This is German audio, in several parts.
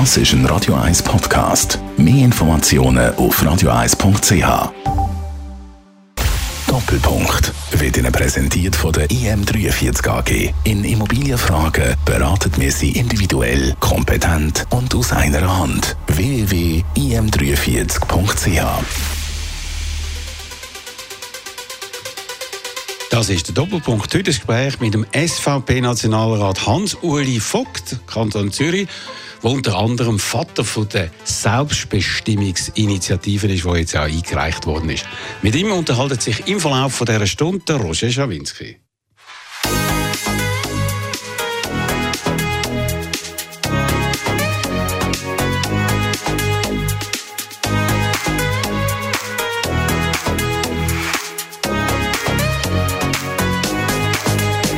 Das ist ein Radio 1 Podcast. Mehr Informationen auf radio1.ch. Doppelpunkt wird Ihnen präsentiert von der IM43 AG. In Immobilienfragen beraten wir Sie individuell, kompetent und aus einer Hand. www.im43.ch Das ist der Doppelpunkt. Heute das Gespräch mit dem SVP-Nationalrat Hans-Uli Vogt, Kanton Zürich, der unter anderem Vater von der Selbstbestimmungsinitiative ist, die jetzt auch eingereicht worden ist. Mit ihm unterhalten sich im Verlauf dieser Stunde Roger Schawinski.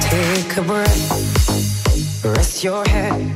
Take a breath, rest your head,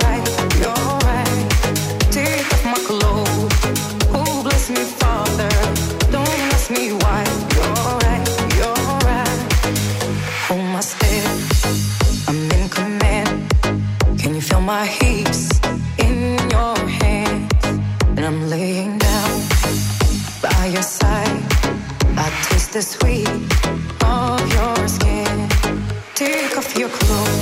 My heaps in your hands? And I'm laying down by your side. I taste the sweet of your skin. Take off your clothes,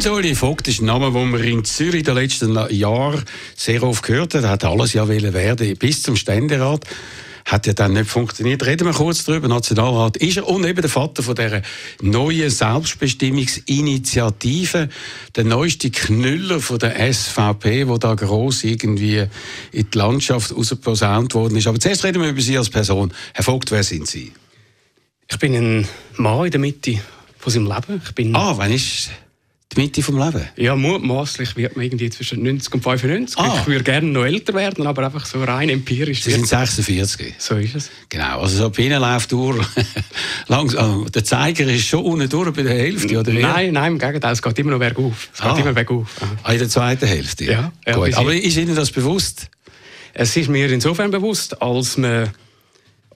Hans-Uli Vogt ist ein Name, den man in Zürich in den letzten Jahren sehr oft gehört hat. Er hat alles ja werden bis zum Ständerat. Hat ja dann nicht funktioniert. Reden wir kurz darüber. Nationalrat ist er und eben der Vater von dieser neuen Selbstbestimmungsinitiative. Der neueste Knüller von der SVP, wo da gross irgendwie in die Landschaft rausposaunt worden ist. Aber zuerst reden wir über Sie als Person. Herr Vogt, wer sind Sie? Ich bin ein Mann in der Mitte von seinem Leben. Ich bin, Ah, wann ist die Mitte vom Leben? ja, mutmaßlich wird man irgendwie zwischen 90 und 95. Ah. Ich würde gerne noch älter werden, aber einfach so rein empirisch. Sie sind 46. so ist es. Genau, also so die Biene läuft durch. Langsam, der Zeiger ist schon unten durch bei der Hälfte, oder wie? Nein, nein, im Gegenteil, es geht immer noch bergauf. Es Ah. geht immer bergauf. Ah, in der zweiten Hälfte? Ja, ja, Gut. Aber ist Ihnen das bewusst? Es ist mir insofern bewusst, als man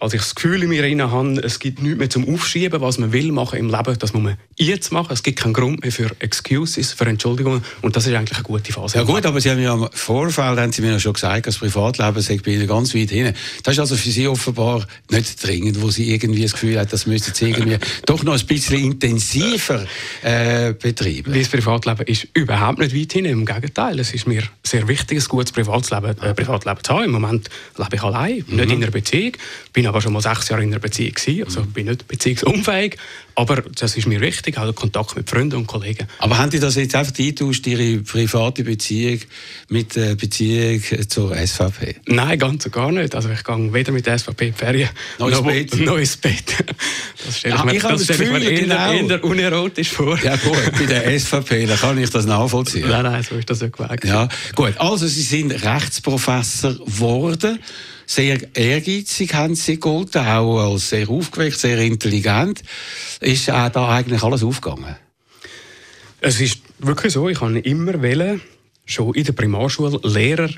als ich das Gefühl in mir drin habe, es gibt nichts mehr zum Aufschieben, was man will machen im Leben, das muss man jetzt machen. Es gibt keinen Grund mehr für Excuses, für Entschuldigungen und das ist eigentlich eine gute Phase. Ja gut, aber Sie haben ja im Vorfeld haben Sie mir ja schon gesagt, das Privatleben sei bei Ihnen ganz weit hinten. Das ist also für Sie offenbar nicht dringend, wo Sie irgendwie das Gefühl haben, das müssten Sie irgendwie doch noch ein bisschen intensiver äh, betreiben. Das Privatleben ist überhaupt nicht weit hinten, im Gegenteil. Es ist mir sehr wichtig, ein gutes Privatleben, äh, Privatleben zu haben. Im Moment lebe ich allein, mhm. nicht in einer Beziehung, bin aber schon mal sechs Jahre in einer Beziehung gewesen, also mhm. bin nicht beziehungsunfähig, aber das ist mir wichtig, auch der Kontakt mit Freunden und Kollegen. Aber haben Sie das jetzt einfach eingetauscht, Ihre private Beziehung mit der Beziehung zur SVP? Nein, ganz und gar nicht. Also ich gehe weder mit der SVP in die Ferien, neues noch Bett. Neues Bett. Das stelle ich mir, ich das stelle Gefühl, ich genau. eher, eher unerotisch vor. Ja gut, bei der SVP, da kann ich das nachvollziehen. Nein, nein, so ist das nicht gewesen. Ja, gut. Also Sie sind Rechtsprofessor geworden sehr ehrgeizig haben sie gegolten, auch als sehr aufgeweckt, sehr intelligent. Ist auch da eigentlich alles aufgegangen? Es ist wirklich so, ich habe immer wählen, schon in der Primarschule Lehrer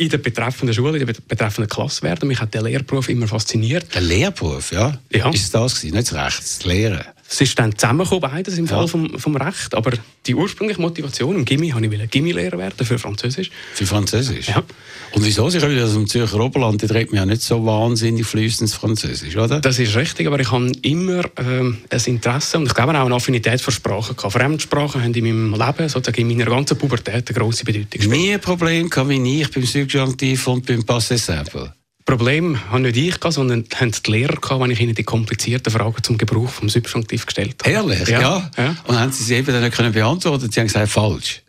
in der betreffenden Schule, in der betreffenden Klasse werden. Mich hat der Lehrberuf immer fasziniert. Der Lehrberuf, ja? Ja. Ist das gewesen, nicht das Recht, das Lehren? Es ist dann zusammengekommen, beides im Fall vom, vom Recht. Aber die ursprüngliche Motivation im Gimmi habe ich Gimmi-Lehrer werden für Französisch. Für Französisch? Ja. Und wieso? Sie kommen aus dem Zürcher Oberland, da redet man ja nicht so wahnsinnig fließendes Französisch, oder? Das ist richtig, aber ich habe immer ähm, ein Interesse und ich glaube auch eine Affinität für Sprachen gehabt. Fremdsprachen haben in meinem Leben, sozusagen in meiner ganzen Pubertät, eine grosse Bedeutung gespielt. Nie ein Problem wie ich beim Subjunktiv und beim Passé Simple? Problem habe nicht ich, gehabt, sondern haben die Lehrer, gehabt, wenn ich ihnen die komplizierten Fragen zum Gebrauch vom Subjunktiv gestellt habe. Ehrlich? Ja. ja. ja. Und haben sie sie eben dann nicht können beantworten? Sie haben gesagt, falsch.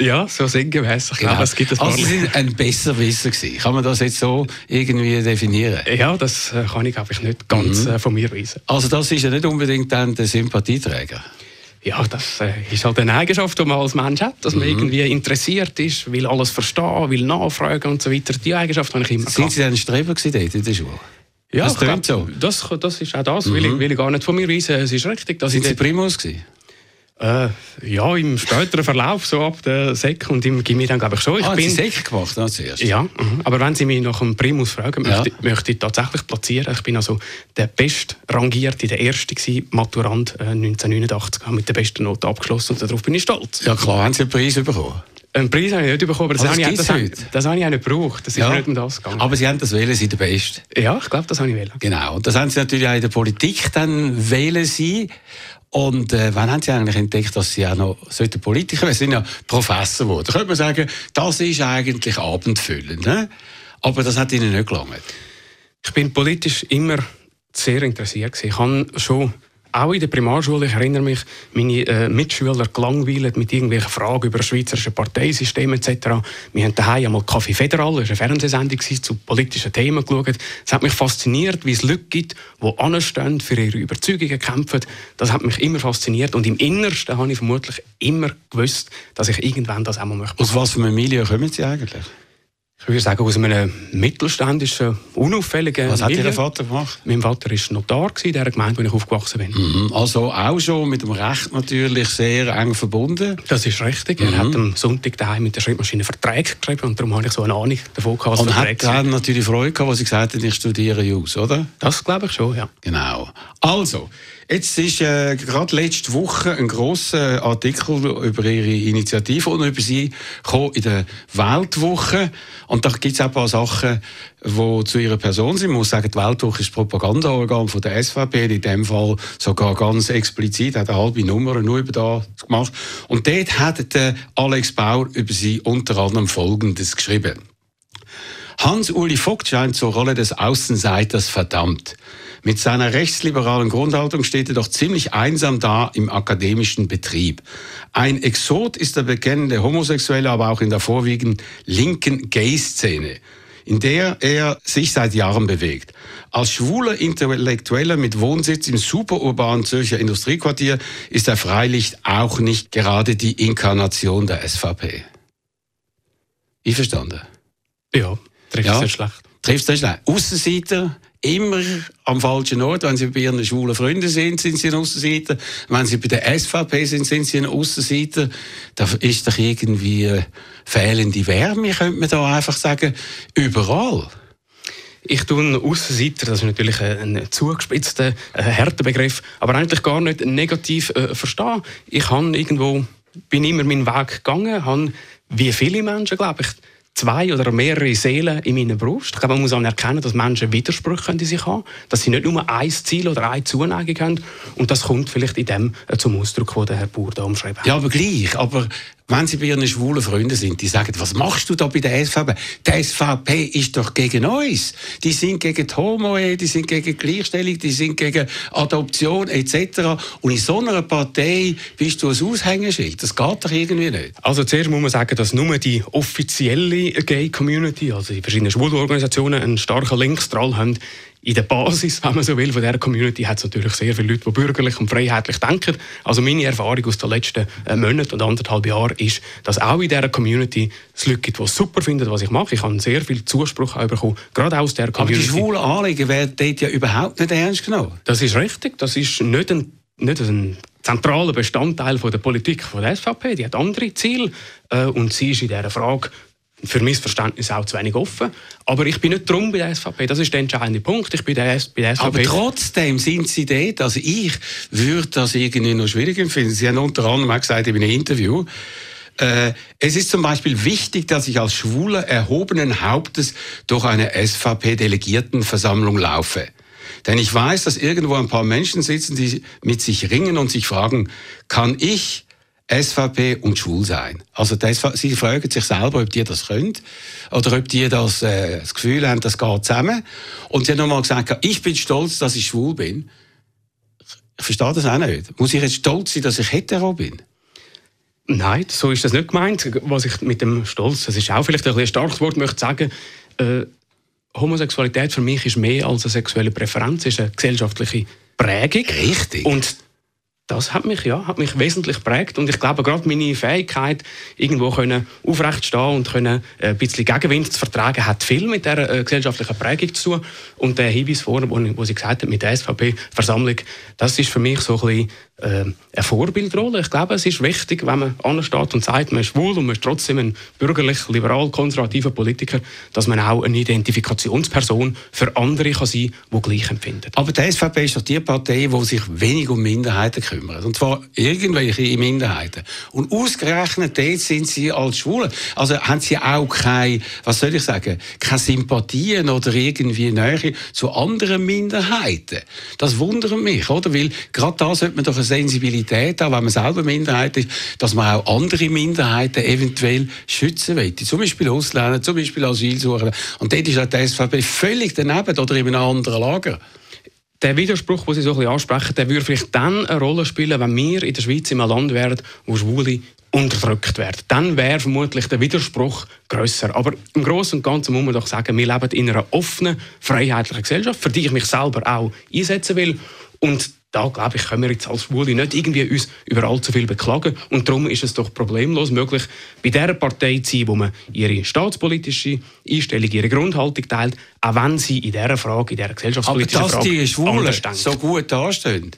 Ja, so sinngemäß. Ich genau. glaube, es gibt ein Also Sie sind ein Besserwisser gewesen. Kann man das jetzt so irgendwie definieren? Ja, das äh, kann ich, glaube ich, nicht ganz mhm. Äh, von mir weisen. Also das ist ja nicht unbedingt dann der Sympathieträger? Ja, das äh, ist halt eine Eigenschaft, die man als Mensch hat, dass man mhm. irgendwie interessiert ist, will alles verstehen, will nachfragen und so weiter. Die Eigenschaft habe ich immer Sind. Sie dann Streber dort in der Schule? Ja, das, glaub, so. das, das ist auch das, mhm. will, ich, will ich gar nicht von mir weisen. Es ist richtig. Dass Sind Sie Primus gewesen? Äh, ja, im späteren Verlauf, so ab der Sek und im Gimmi dann glaube ich schon. Ich ah, bin Sek gemacht, ne, zuerst? Ja, mhm. aber wenn Sie mich nach dem Primus fragen, ja. möchte, möchte ich tatsächlich platzieren. Ich bin also der bestrangierte, der erste gewesen, Maturant äh, 1989, habe mit der besten Note abgeschlossen und darauf bin ich stolz. Ja klar, haben Sie einen Preis bekommen? Einen Preis habe ich nicht bekommen, aber das, das, habe, ich, das, das habe ich auch nicht gebraucht. Das ist ja. nicht um das gegangen. Aber Sie haben das wählen, Sie der Beste. Ja, ich glaube, das habe ich wählen. Genau. Und das haben Sie natürlich auch in der Politik dann wählen Sie. Und äh, wann haben Sie eigentlich entdeckt, dass Sie auch noch sollten Politiker werden? Sie sind ja Professor geworden. Da könnte man sagen, das ist eigentlich abendfüllend. Ne? Aber das hat Ihnen nicht gelangt. Ich bin politisch immer sehr interessiert. Ich habe schon auch in der Primarschule, ich erinnere mich, meine äh, Mitschüler gelangweilt mit irgendwelchen Fragen über das schweizerische Parteisystem etc. Wir haben daheim einmal Kaffee Federal, das war eine Fernsehsendung, zu politischen Themen geschaut. Es hat mich fasziniert, wie es Leute gibt, die anstehen, für ihre Überzeugungen kämpfen. Das hat mich immer fasziniert und im Innersten habe ich vermutlich immer gewusst, dass ich irgendwann das auch mal möchte. Aus was für einem Milieu kommen Sie eigentlich? Ich würde sagen, aus einem mittelständischen, unauffälligen Was hat Ihr Vater gemacht? Mein Vater war Notar in der Gemeinde, wo ich aufgewachsen bin. Mhm. Also auch schon mit dem Recht natürlich sehr eng verbunden? Das ist richtig. Mhm. Er hat am Sonntag daheim mit der Schreibmaschine Verträge geschrieben und darum habe ich so eine Ahnung davon gehabt, Und hat, hat natürlich Freude gehabt, als Sie gesagt haben, ich studiere Jus, oder? Das glaube ich schon, ja. Genau. Also, Jetzt ist äh, gerade letzte Woche ein großer Artikel über Ihre Initiative und über Sie in der Weltwoche. Und da gibt es ein paar Sachen, die zu Ihrer Person sind. Man muss sagen, die Weltwoche ist das Propagandaorgan von der SVP, in dem Fall sogar ganz explizit, hat eine halbe Nummer nur über das gemacht. Und dort hat der Alex Bauer über Sie unter anderem Folgendes geschrieben. Hans-Uli Vogt scheint zur Rolle des Außenseiters verdammt. Mit seiner rechtsliberalen Grundhaltung steht er doch ziemlich einsam da im akademischen Betrieb. Ein Exot ist der bekennende Homosexuelle, aber auch in der vorwiegend linken Gay-Szene in der er sich seit Jahren bewegt. Als schwuler Intellektueller mit Wohnsitz im superurbanen Zürcher Industriequartier ist er freilich auch nicht gerade die Inkarnation der SVP. Ich verstanden? Ja, trifft ja. sehr schlecht. Trifft sehr schlecht. Außenseiter, immer am falschen Ort. Wenn Sie bei Ihren schwulen Freunden sind, sind Sie ein Aussenseiter. Wenn Sie bei der SVP sind, sind Sie ein Aussenseiter. Da ist doch irgendwie fehlende Wärme, könnte man da einfach sagen. Überall. Ich tue Aussenseiter, das ist natürlich ein, zugespitzter, ein harter Begriff, aber eigentlich gar nicht negativ äh, verstehen. Ich habe irgendwo, bin immer meinen Weg gegangen, habe, wie viele Menschen, glaube ich, zwei oder mehrere Seelen in meiner Brust. Ich glaube, man muss anerkennen, dass Menschen Widersprüche in sich haben, dass sie nicht nur ein Ziel oder eine Zuneigung haben. Und das kommt vielleicht in dem äh, zum Ausdruck, den Herr Bauer da umschreibt. Ja, aber gleich. Aber wenn Sie bei Ihren schwulen Freunden sind, die sagen, was machst du da bei der SVP? Die SVP ist doch gegen uns. Die sind gegen die Homo, die sind gegen Gleichstellung, die sind gegen Adoption etc. Und in so einer Partei bist du ein Aushängeschild. Das geht doch irgendwie nicht. Also zuerst muss man sagen, dass nur die offizielle Gay-Community, also die verschiedenen schwulen Organisationen, einen starken Linksstrahl haben in der Basis, wenn man so will, von dieser Community hat es natürlich sehr viele Leute, die bürgerlich und freiheitlich denken. Also meine Erfahrung aus den letzten äh, Monaten und anderthalb Jahren ist, dass auch in dieser Community es Leute gibt, die super finden, was ich mache. Ich habe sehr viel Zuspruch bekommen, gerade aus der Community. Aber die schwulen Anliegen werden dort ja überhaupt nicht ernst genommen. Das ist richtig. Das ist nicht ein, nicht ein zentraler Bestandteil von der Politik von der SVP. Die hat andere Ziele äh, und sie ist in dieser Frage für mein Verständnis auch zu wenig offen. Aber ich bin nicht drum bei der SVP. Das ist der entscheidende Punkt. Ich bin der, bei der SVP. Aber trotzdem sind Sie dort. Also ich würde das irgendwie noch schwierig empfinden. Sie haben unter anderem auch gesagt in einem Interview, äh, es ist zum Beispiel wichtig, dass ich als Schwuler erhobenen Hauptes durch eine SVP-Delegiertenversammlung laufe. Denn ich weiß, dass irgendwo ein paar Menschen sitzen, die mit sich ringen und sich fragen, kann ich SVP und schwul sein. Also das, sie fragen sich selber, ob die das können oder ob die das, äh, das Gefühl haben, das geht zusammen. Und sie haben nochmal gesagt, ich bin stolz, dass ich schwul bin. Ich verstehe das auch nicht. Muss ich jetzt stolz sein, dass ich hetero bin? Nein, so ist das nicht gemeint. Was ich mit dem Stolz, das ist auch vielleicht ein, ein starkes Wort, möchte sagen, äh, Homosexualität für mich ist mehr als eine sexuelle Präferenz, ist eine gesellschaftliche Prägung. Richtig. Und das hat mich, ja, hat mich wesentlich geprägt und ich glaube gerade meine Fähigkeit, irgendwo können aufrecht stehen und können äh, ein bisschen Gegenwind zu vertragen, hat viel mit der äh, gesellschaftlichen Prägung zu tun. Und der Hinweis vorne, wo, wo Sie gesagt haben, mit der SVP-Versammlung, das ist für mich so ein bisschen eine Vorbildrolle. Ich glaube, es ist wichtig, wenn man ansteht und sagt, man ist schwul und man ist trotzdem ein bürgerlich, liberal, konservativer Politiker, dass man auch eine Identifikationsperson für andere kann sein kann, die gleich empfinden. Aber die SVP ist doch die Partei, die sich wenig um Minderheiten kümmert. Und zwar irgendwelche Minderheiten. Und ausgerechnet dort sind sie als Schwule. Also haben sie auch keine, was soll ich sagen, keine Sympathien oder irgendwie Nähe zu anderen Minderheiten. Das wundert mich, oder? Weil gerade da sollte man doch eine Sensibilität haben, wenn man selber Minderheit ist, dass man auch andere Minderheiten eventuell schützen will. Zum Beispiel Ausländer, zum Beispiel Asylsucher. Und dort ist die SVP völlig daneben oder in einem anderen Lager der Widerspruch, den Sie so ein bisschen ansprechen, der würde vielleicht dann eine Rolle spielen, wenn wir in der Schweiz in einem Land wären, wo Schwule unterdrückt werden. Dann wäre vermutlich der Widerspruch grösser. Aber im Großen und Ganzen muss man doch sagen, wir leben in einer offenen, freiheitlichen Gesellschaft, für die ich mich selber auch einsetzen will. Und da glaube ich, können wir jetzt als Schwule nicht irgendwie uns über allzu viel beklagen. Und darum ist es doch problemlos möglich, bei der Partei zu sein, wo man ihre staatspolitische Einstellung, ihre Grundhaltung teilt, auch wenn sie in dieser Frage, in dieser gesellschaftspolitischen Aber dass Frage die Schwulen so gut dastehen,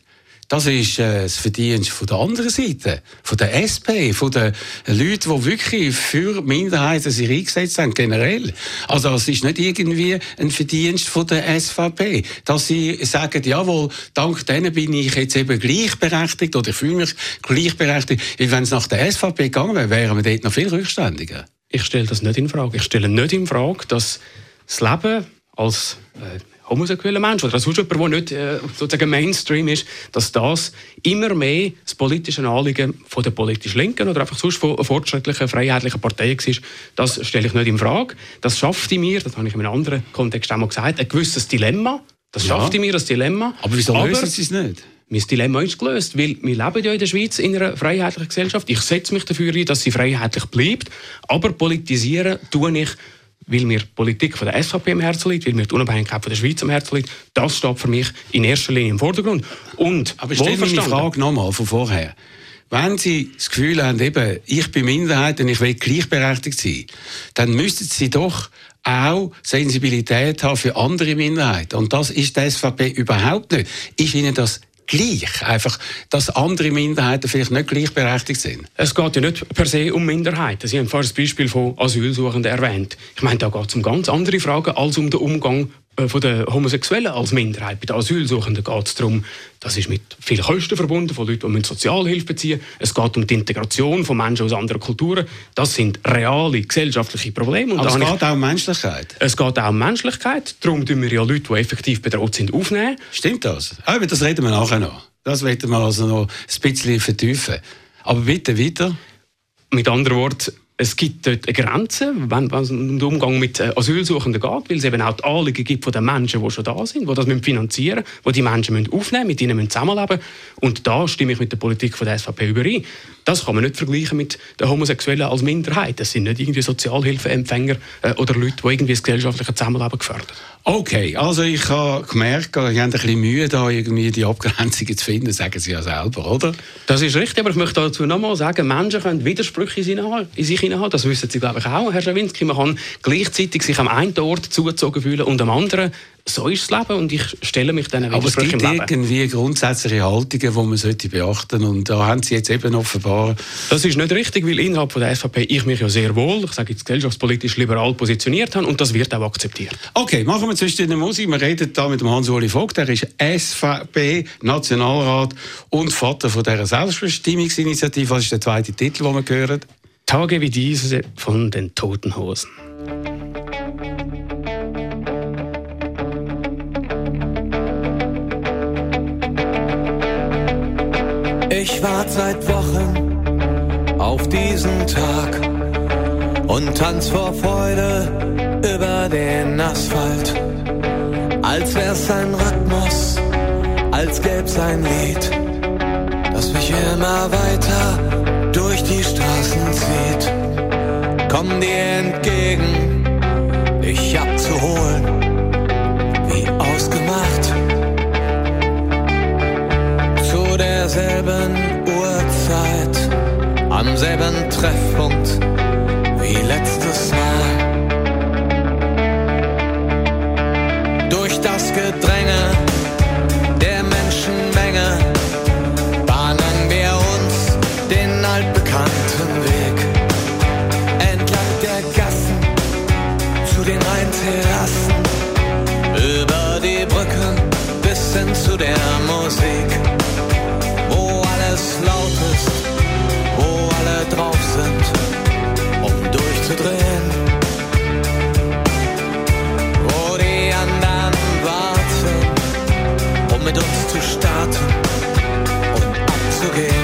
das ist äh, das Verdienst von der anderen Seite, von der SP, von den Leuten, die wirklich für Minderheiten sich eingesetzt haben, generell. Also es ist nicht irgendwie ein Verdienst von der SVP, dass sie sagen, jawohl, dank denen bin ich jetzt eben gleichberechtigt oder ich fühle mich gleichberechtigt. Weil wenn es nach der SVP gegangen wäre, wären wir dort noch viel rückständiger. Ich stelle das nicht in Frage. Ich stelle nicht in Frage, dass das Leben als äh, homosexueller Mensch oder sonst jemand, der nicht äh, sozusagen Mainstream ist, dass das immer mehr das politische Anliegen von der politisch Linken oder einfach sonst von fortschrittlichen, freiheitlichen Parteien ist, das stelle ich nicht in Frage. Das schafft in mir, das habe ich in einem anderen Kontext auch mal gesagt, ein gewisses Dilemma. Das schafft ja. in mir das Dilemma. Aber wieso Aber, lösen Sie es nicht? Mein Dilemma ist gelöst, weil wir leben ja in der Schweiz in einer freiheitlichen Gesellschaft. Ich setze mich dafür ein, dass sie freiheitlich bleibt, aber politisieren tue ich weil mir Politik von der SVP am Herzen liegt, weil mir die Unabhängigkeit von der Schweiz am Herzen liegt. Das steht für mich in erster Linie im Vordergrund. Und Aber stell mir die Frage nochmal von vorher. Wenn Sie das Gefühl haben, eben, ich bin Minderheit und ich will gleichberechtigt sein, dann müssten Sie doch auch Sensibilität haben für andere Minderheiten. Und das ist die SVP überhaupt nicht. Ist Ihnen das gleich. Einfach, dass andere Minderheiten vielleicht nicht gleichberechtigt sind. Es geht ja nicht per se um Minderheiten. Sie haben vorhin das Beispiel von Asylsuchenden erwähnt. Ich meine, da geht es um ganz andere Fragen als um den Umgang von den Homosexuellen als Minderheit. Bei den Asylsuchenden geht es darum, das ist mit vielen Kosten verbunden, von Leuten, die Sozialhilfe beziehen Es geht um die Integration von Menschen aus anderen Kulturen. Das sind reale gesellschaftliche Probleme. Und Aber es geht auch um Menschlichkeit. Es geht auch um Menschlichkeit. Darum tun wir ja Leute, die effektiv bedroht sind, aufnehmen. Stimmt das? Aber ah, das reden wir nachher noch. Das werden wir also noch ein bisschen vertiefen. Aber bitte weiter. Mit anderen Worten, es gibt dort eine Grenze, wenn, es um den Umgang mit äh, Asylsuchenden geht, weil es eben auch die Anliegen gibt von den Menschen, die schon da sind, die das finanzieren müssen, die die Menschen müssen aufnehmen mit ihnen zusammenleben Und da stimme ich mit der Politik von der SVP überein. Das kann man nicht vergleichen mit den Homosexuellen als Minderheit. Das sind nicht irgendwie Sozialhilfeempfänger äh, oder Leute, die irgendwie das gesellschaftliche Zusammenleben gefördern. Okay, also ich habe gemerkt, ich habe ein bisschen Mühe, da irgendwie die Abgrenzungen zu finden, sagen Sie ja selber, oder? Das ist richtig, aber ich möchte dazu nochmal sagen, Menschen können Widersprüche in sich haben. Das wissen Sie, glaube ich, auch, Herr Schawinski. Man kann gleichzeitig sich am einen Ort zugezogen fühlen und am anderen so ist das Leben und ich stelle mich dann Aber es gibt irgendwie grundsätzliche Haltungen, die man sollte beachten und da haben Sie jetzt eben offenbar... Das ist nicht richtig, weil innerhalb von der SVP ich mich ja sehr wohl, ich sage jetzt gesellschaftspolitisch liberal positioniert habe und das wird auch akzeptiert. Okay, machen wir zwischen den Musik. Wir reden da mit dem Hans-Uli Vogt, der ist SVP-Nationalrat und Vater von dieser Selbstbestimmungsinitiative. Was ist der zweite Titel, den wir hören? Tage wie diese von den Toten Hosen. Ich warte seit Wochen auf diesen Tag und tanz vor Freude über den Asphalt. Als wär's ein Rhythmus, als gäb's ein Lied, das mich immer weiter durch die Straßen zieht. Komm dir entgegen, dich abzuholen, wie ausgemacht derselben Uhrzeit, am selben Treffpunkt wie letztes Mal. Durch das Gedränge und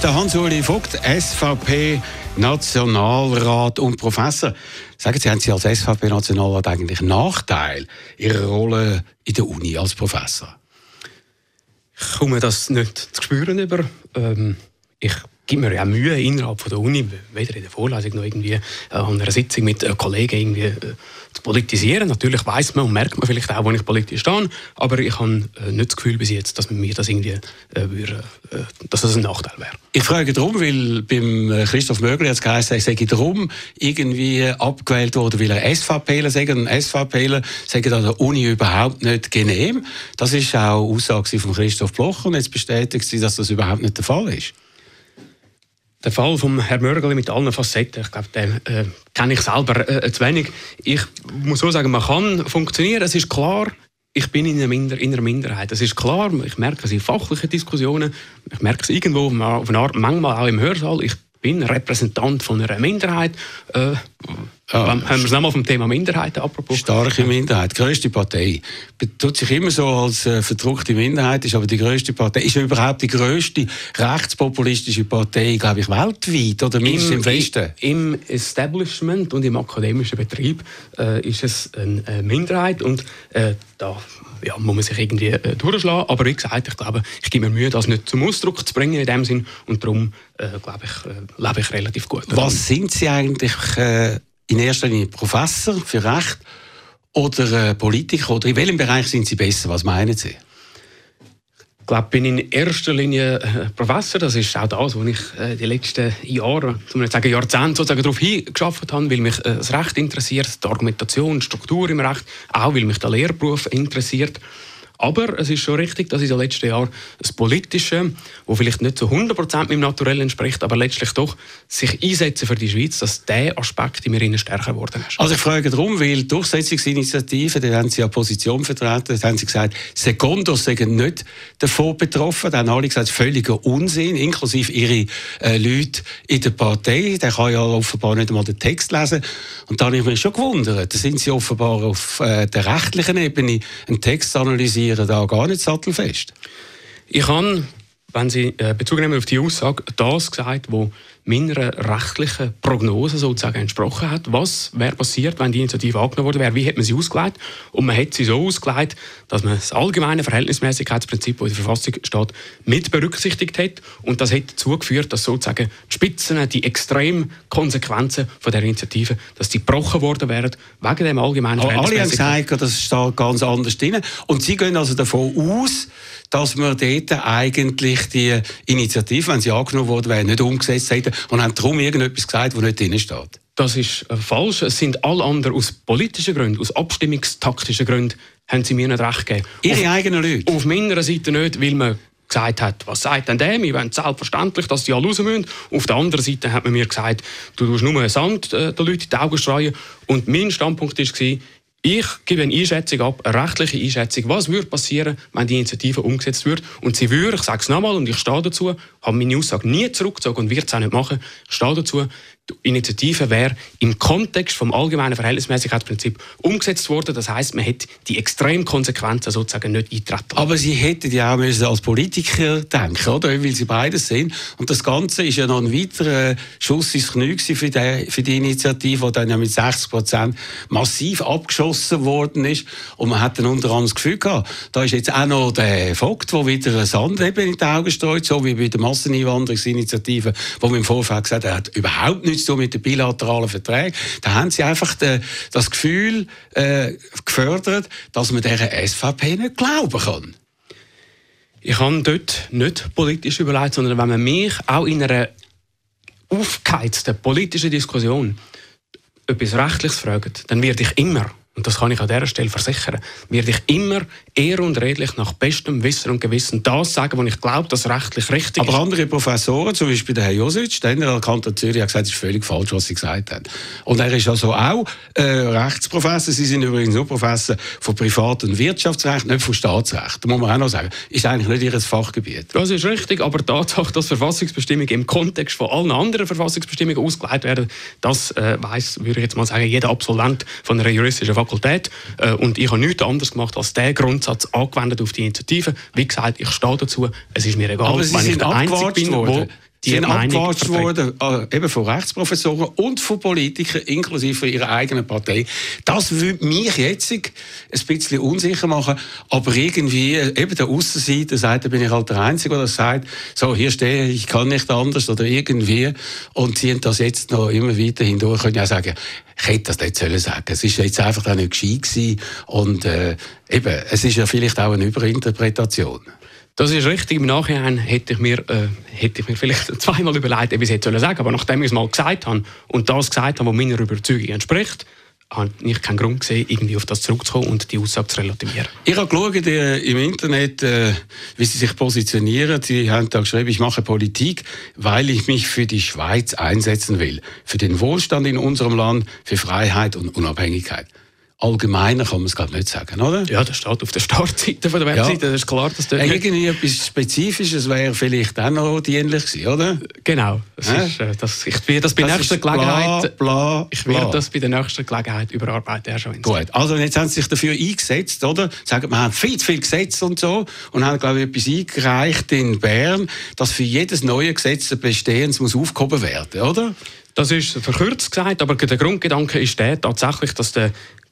ist der Hans-Uli Vogt, SVP Nationalrat und Professor. Sagen Sie, haben Sie als SVP-Nationalrat eigentlich Nachteil Ihrer Rolle in der Uni als Professor? Ich komme das nicht zu spüren über. Ähm, ich gebe mir ja Mühe innerhalb von der Uni, weder in der Vorlesung noch irgendwie äh, an einer Sitzung mit äh, Kollegen irgendwie äh, zu politisieren. Natürlich weiß man und merkt man vielleicht auch, wo ich politisch stehe, aber ich habe äh, nicht das Gefühl bis jetzt, dass mir das irgendwie äh, würde, äh, dass das ein Nachteil wäre. Ich frage darum, weil beim Christoph Mögli hat es geheißen, er sei darum irgendwie abgewählt worden, weil er SVPler sei und SVPler sagen an der Uni überhaupt nicht genehm. Das ist auch Aussage von Christoph Bloch und jetzt bestätigt sie, dass das überhaupt nicht der Fall ist. Der Fall von Herrn Mörgeli mit allen Facetten, ich glaube, den äh, kenne ich selber äh, zu wenig. Ich muss so sagen, man kann funktionieren. Es ist klar, ich bin in einer, Minder in einer Minderheit. Es ist klar, ich merke es in fachlichen Diskussionen, ich merke es irgendwo auf eine Art, manchmal auch im Hörsaal. Ich bin Repräsentant von einer Minderheit. Äh, Ah, haben wir es nochmal vom Thema Minderheiten apropos? Starke Minderheit, größte Partei. Tut sich immer so als äh, verdruckte Minderheit, ist aber die größte Partei. Ist überhaupt die größte rechtspopulistische Partei, glaube ich, weltweit oder mindestens im Westen? Im Establishment und im akademischen Betrieb äh, ist es eine Minderheit und äh, da ja, muss man sich irgendwie äh, durchschlagen. Aber wie gesagt, ich glaube, ich gebe mir Mühe, das nicht zum Ausdruck zu bringen in dem Sinn und darum äh, glaube ich, äh, lebe ich relativ gut. Was sind Sie eigentlich äh, in erster Linie Professor für Recht oder äh, Politiker? Oder in welchem Bereich sind Sie besser? Was meinen Sie? Ich glaube, bin in erster Linie äh, Professor. Das ist auch das, wo ich äh, die letzten Jahre, zum sagen Jahrzehnte, sozusagen darauf hingeschafft habe, weil mich äh, das Recht interessiert, die Argumentation, die Struktur im Recht, auch weil mich der Lehrberuf interessiert. Aber es ist schon richtig, dass in den letzten Jahren das Politische, wo vielleicht nicht zu 100% meinem Naturell entspricht, aber letztlich doch sich einsetzen für die Schweiz, dass der Aspekt in mir stärker geworden ist. Also ich frage darum, weil die Durchsetzungsinitiative, da haben Sie ja Position vertreten, da haben Sie gesagt, Sekundos seien nicht davon betroffen, dann haben alle gesagt, völliger Unsinn, inklusive Ihre äh, Leute in der Partei, der kann ja offenbar nicht einmal den Text lesen. Und da habe ich mich schon gewundert, da sind Sie offenbar auf äh, der rechtlichen Ebene einen Text analysieren, da gar nicht sattelfest. Ich habe, wenn Sie äh, Bezug nehmen auf die Aussage, das gesagt, wo meiner rechtlichen Prognose sozusagen entsprochen hat. Was wäre passiert, wenn die Initiative angenommen worden wäre? Wie hätte man sie ausgelegt? Und man hätte sie so ausgelegt, dass man das allgemeine Verhältnismäßigkeitsprinzip, das in der Verfassung steht, mit berücksichtigt hätte. Und das hätte dazu geführt, dass sozusagen die Spitzen, die extremen Konsequenzen von der Initiative, dass die gebrochen worden wären, wegen dem allgemeinen Aber alle haben Verhältnismäßigkeit. gesagt, das steht ganz anders drin. Und Sie gehen also davon aus, dass wir dort eigentlich die Initiative, wenn sie angenommen worden wäre, nicht umgesetzt hätten und haben darum irgendetwas gesagt, was nicht drin steht. Das ist äh, falsch. Es sind alle anderen aus politischen Gründen, aus abstimmungstaktischen Gründen, haben sie mir nicht recht gegeben. Ihre eigenen Leute. Auf meiner Seite nicht, weil man gesagt hat, was sagt denn der? Wir wollen selbstverständlich, dass die alle raus müssen. Auf der anderen Seite hat man mir gesagt, du tust nur Sand äh, den Leuten in die Augen streuen. Und mein Standpunkt war, ich gebe eine Einschätzung ab, eine rechtliche Einschätzung, was würde passieren, wenn die Initiative umgesetzt wird. Und sie würde, ich sage es nochmal und ich stehe dazu, habe meine Aussage nie zurückgezogen und wird es auch nicht machen, ich stehe dazu, die Initiative wäre im Kontext vom allgemeinen Verhältnismäßigkeitsprinzip umgesetzt worden. Das heißt, man hätte die extremen Konsequenzen sozusagen nicht eintreten. Aber Sie hätten ja auch als Politiker denken, oder? Weil Sie beides sind. Und das Ganze ist ja noch ein weiterer Schuss ins Knie für die, für die Initiative, die dann ja mit 60 Prozent massiv abgeschossen worden ist. Und man hat dann unter anderem das Gefühl gehabt, da ist jetzt auch noch der Vogt, der wieder Sand in die Augen streut, so wie bei der Masseneinwanderungsinitiative, wo man im Vorfeld gesagt hat überhaupt nichts zu tun mit den bilateralen Verträgen. Da haben Sie einfach de, das Gefühl äh, gefördert, dass man dieser SVP nicht glauben kann. Ich habe dort nicht politisch überlegt, sondern wenn man mich auch in einer aufgeheizten politischen Diskussion etwas Rechtliches fragt, dann werde ich immer, und das kann ich an dieser Stelle versichern, werde ich immer ehr und redlich nach bestem Wissen und Gewissen das sagen, was ich glaube, dass rechtlich richtig Aber ist. andere Professoren, zum Beispiel der Herr Josic, der der Kanton Zürich, hat gesagt, es ist völlig falsch, was sie gesagt haben. Und er ist also auch äh, Rechtsprofessor. Sie sind übrigens nur Professor von Privat- und Wirtschaftsrecht, nicht von Staatsrecht. Da muss man auch noch sagen. Ist eigentlich nicht ihr Fachgebiet. Das ist richtig, aber die Tatsache, dass Verfassungsbestimmungen im Kontext von allen anderen Verfassungsbestimmungen ausgelegt werden, das äh, weiß, würde ich jetzt mal sagen, jeder Absolvent von einer juristischen Fakultät. Äh, und ich habe nichts anderes gemacht, als diesen Grundsatz angewendet auf die Initiative. Wie gesagt, ich stehe dazu. Es ist mir egal, Aber Sie wenn ich der Einzige bin, worden. wo Die sind abgewatscht worden, äh, eben von Rechtsprofessoren und von Politikern, inklusive ihrer eigenen Partei. Das würde mich jetzt ein bisschen unsicher machen, aber irgendwie, äh, eben der Aussenseiter sagt, da bin ich halt der Einzige, der das sagt, so, hier stehe ich, ich kann nicht anders oder irgendwie, und ziehen das jetzt noch immer weiter hindurch, können ja sagen, ich hätte das nicht sollen sagen. Es ist jetzt einfach auch nicht gescheit gewesen und äh, eben, es ist ja vielleicht auch eine Überinterpretation. Das ist richtig. Im Nachhinein hätte ich mir, äh, hätte ich mir vielleicht zweimal überlegt, ob ich es hätte sagen sollen. Aber nachdem ich es mal gesagt habe und das gesagt habe, was meiner Überzeugung entspricht, habe ich keinen Grund gesehen, irgendwie auf das zurückzukommen und die Aussage zu relativieren. Ich habe geschaut äh, im Internet, äh, wie sie sich positionieren. Sie haben da geschrieben, ich mache Politik, weil ich mich für die Schweiz einsetzen will. Für den Wohlstand in unserem Land, für Freiheit und Unabhängigkeit. Allgemeiner kann man es gerade nicht sagen, oder? Ja, das steht auf der Startseite von der Webseite. Das ist klar, dass nicht... Irgendwie etwas Spezifisches wäre vielleicht auch noch dienlich gewesen, oder? Genau. Das ist, äh, das, ich werde das bei Das nächster ist bla, Gelegenheit... bla, ich werde das bei der nächsten Gelegenheit überarbeiten, Herr Schawinski. Gut, also jetzt haben sie sich dafür eingesetzt, oder? Sagen, wir haben viel zu viel Gesetze und so und haben, glaube ich, etwas eingereicht in Bern, dass für jedes neue Gesetz ein bestehendes muss aufgehoben werden, oder? Das ist verkürzt gesagt, aber der Grundgedanke ist der tatsächlich, dass der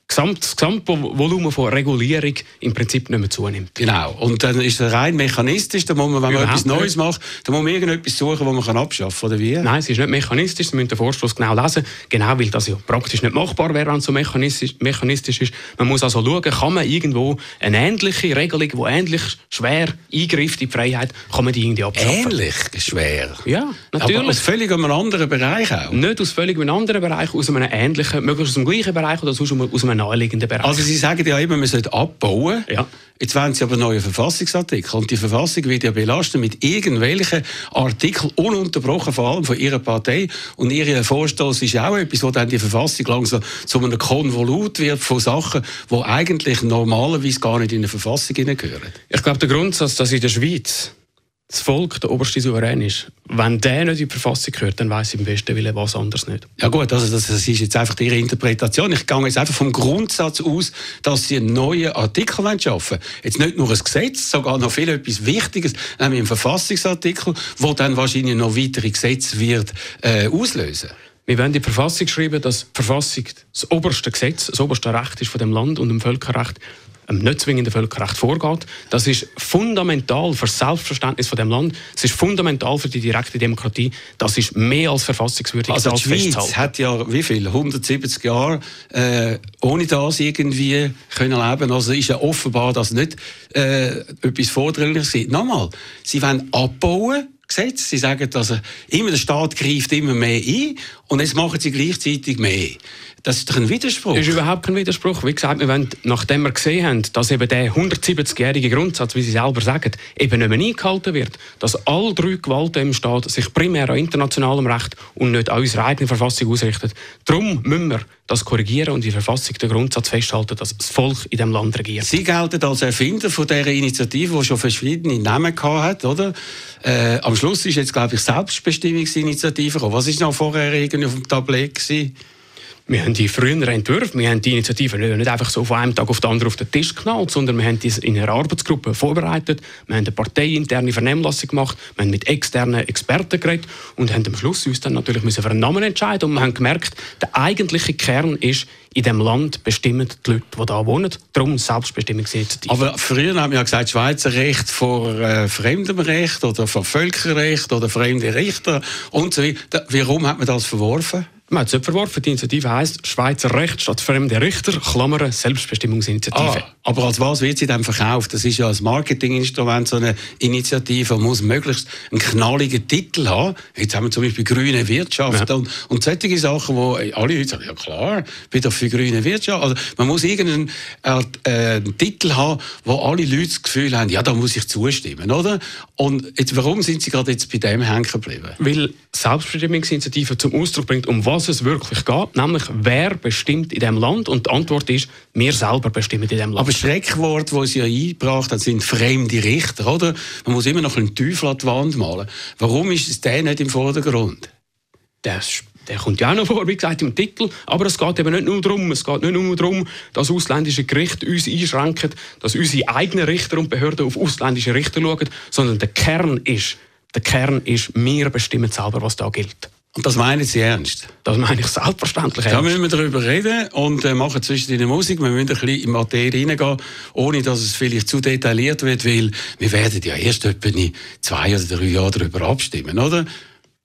Gesamt, das Gesamtvolumen von Regulierung im Prinzip nicht mehr zunimmt. Genau. Und dann ist es rein mechanistisch, da muss man, wenn man Überhaupt etwas Neues nicht. macht, dann muss man irgendetwas suchen, das man kann abschaffen kann, oder wie? Nein, es ist nicht mechanistisch, Sie müssen den Vorstoß genau lesen, genau weil das ja praktisch nicht machbar wäre, wenn es so mechanistisch, mechanistisch ist. Man muss also schauen, kann man irgendwo eine ähnliche Regelung, die ähnlich schwer eingreift in die Freiheit, kann man die irgendwie abschaffen? Ähnlich schwer. Ja, Aber natürlich. aus völlig einem anderen Bereich auch. Nicht aus völlig einem anderen Bereich, aus einem ähnlichen, möglichst aus dem gleichen Bereich oder einem, aus einem naheliegenden Bereich. Also Sie sagen ja immer, man sollte abbauen. Ja. Jetzt wollen Sie aber neue Verfassungsartikel. Und die Verfassung wird ja belastet mit irgendwelchen Artikeln, ununterbrochen, vor allem von Ihrer Partei. Und Ihr Vorstoß ist auch etwas, wo dann die Verfassung langsam zu einem Konvolut wird von Sachen, die eigentlich normalerweise gar nicht in eine Verfassung hineingehören. Ich glaube, der Grundsatz, dass in der Schweiz das Volk der oberste Souverän ist, wenn der nicht in die Verfassung gehört, dann weiß ich im besten Willen was anderes nicht. Ja gut, also das, das ist jetzt einfach Ihre Interpretation. Ich gehe jetzt einfach vom Grundsatz aus, dass Sie einen neuen Artikel schaffen wollen. Jetzt nicht nur ein Gesetz, sogar noch viel etwas Wichtiges, nämlich einen Verfassungsartikel, wo dann wahrscheinlich noch weitere Gesetze wird äh, auslösen. Wir wollen die Verfassung schreiben, dass die Verfassung das oberste Gesetz, das oberste Recht ist von dem Land und dem Völkerrecht, nicht zwingenden Völkerrecht vorgeht. Das ist fundamental für das Selbstverständnis von dem Land. Es ist fundamental für die direkte Demokratie. Das ist mehr als verfassungswürdig. Also die Schweiz hat ja wie viel? 170 Jahre äh, ohne das irgendwie können leben. Also ist ja offenbar das nicht äh, etwas Vordringliches. Nochmal, sie wollen abbauen. Gesetz. Sie sagen, dass er immer der Staat greift immer mehr ein und jetzt machen sie gleichzeitig mehr. Das ist doch ein Widerspruch. Das ist überhaupt kein Widerspruch. Wie gesagt, wir wollen, nachdem wir gesehen haben, dass eben der 170-jährige Grundsatz, wie Sie selber sagen, eben nicht mehr eingehalten wird, dass alle drei Gewalten im Staat sich primär an internationalem Recht und nicht an unserer eigenen Verfassung ausrichten. Darum müssen wir das korrigieren und in der Verfassung den Grundsatz festhalten, dass das Volk in dem Land regiert. Sie gelten als Erfinder von dieser Initiative, die schon verschiedene Namen hat, oder? Äh, am Schluss ist jetzt, glaube ich, Selbstbestimmungsinitiative gekommen. Was ist noch vorher irgendwie auf dem Tablett gewesen? Wir haben die früheren Entwürfe, wir haben die Initiative nicht, einfach so von einem Tag auf den anderen auf den Tisch geknallt, sondern wir haben diese in einer Arbeitsgruppe vorbereitet, wir haben eine parteiinterne Vernehmlassung gemacht, wir haben mit externen Experten geredet und haben am Schluss uns dann natürlich müssen für einen Namen entscheiden und wir haben gemerkt, der eigentliche Kern ist, in dem Land bestimmen die Leute, die da wohnen, darum Selbstbestimmungsinitiative. Aber früher haben wir ja gesagt, Schweizer Recht vor äh, fremdem Recht oder vor Völkerrecht oder fremde Richter und so weiter. Warum hat man das verworfen? Man hat es verworfen. Die Initiative heisst Schweizer Recht statt fremde Richter, Klammern, Selbstbestimmungsinitiative. Ah, aber als was wird sie dann verkauft? Das ist ja ein Marketinginstrument, so eine Initiative, man muss möglichst einen knalligen Titel haben. Jetzt haben wir zum Beispiel grüne Wirtschaft Ja. und, und solche Sachen, wo alle Leute sagen, ja klar, ich bin doch für grüne Wirtschaft. Also man muss irgendeinen äh, einen Titel haben, wo alle Leute das Gefühl haben, ja, da muss ich zustimmen, oder? Und jetzt, warum sind sie gerade jetzt bei dem hängen geblieben? Weil Selbstbestimmungsinitiative zum Ausdruck bringt, um was es wirklich geht, nämlich wer bestimmt in dem Land und die Antwort ist, wir selber bestimmen in dem Land. Aber Schreckwort, das sie ja eingebracht haben, sind fremde Richter, oder? Man muss immer noch einen Teufel an die Wand malen. Warum ist der nicht im Vordergrund? das, Der kommt ja auch noch vor, wie gesagt, im Titel. Aber es geht eben nicht nur darum, es geht nicht nur darum, dass ausländische Gerichte uns einschränken, dass unsere eigenen Richter und Behörden auf ausländische Richter schauen, sondern der Kern ist, der Kern ist, wir bestimmen selber, was da gilt. Und das meinen Sie ernst? Das meine ich selbstverständlich Da ernst. müssen wir darüber reden und äh, machen zwischen den Musik. Wir müssen ein bisschen in Materie reingehen, ohne dass es vielleicht zu detailliert wird, weil wir werden ja erst etwa in zwei oder drei Jahren darüber abstimmen, oder?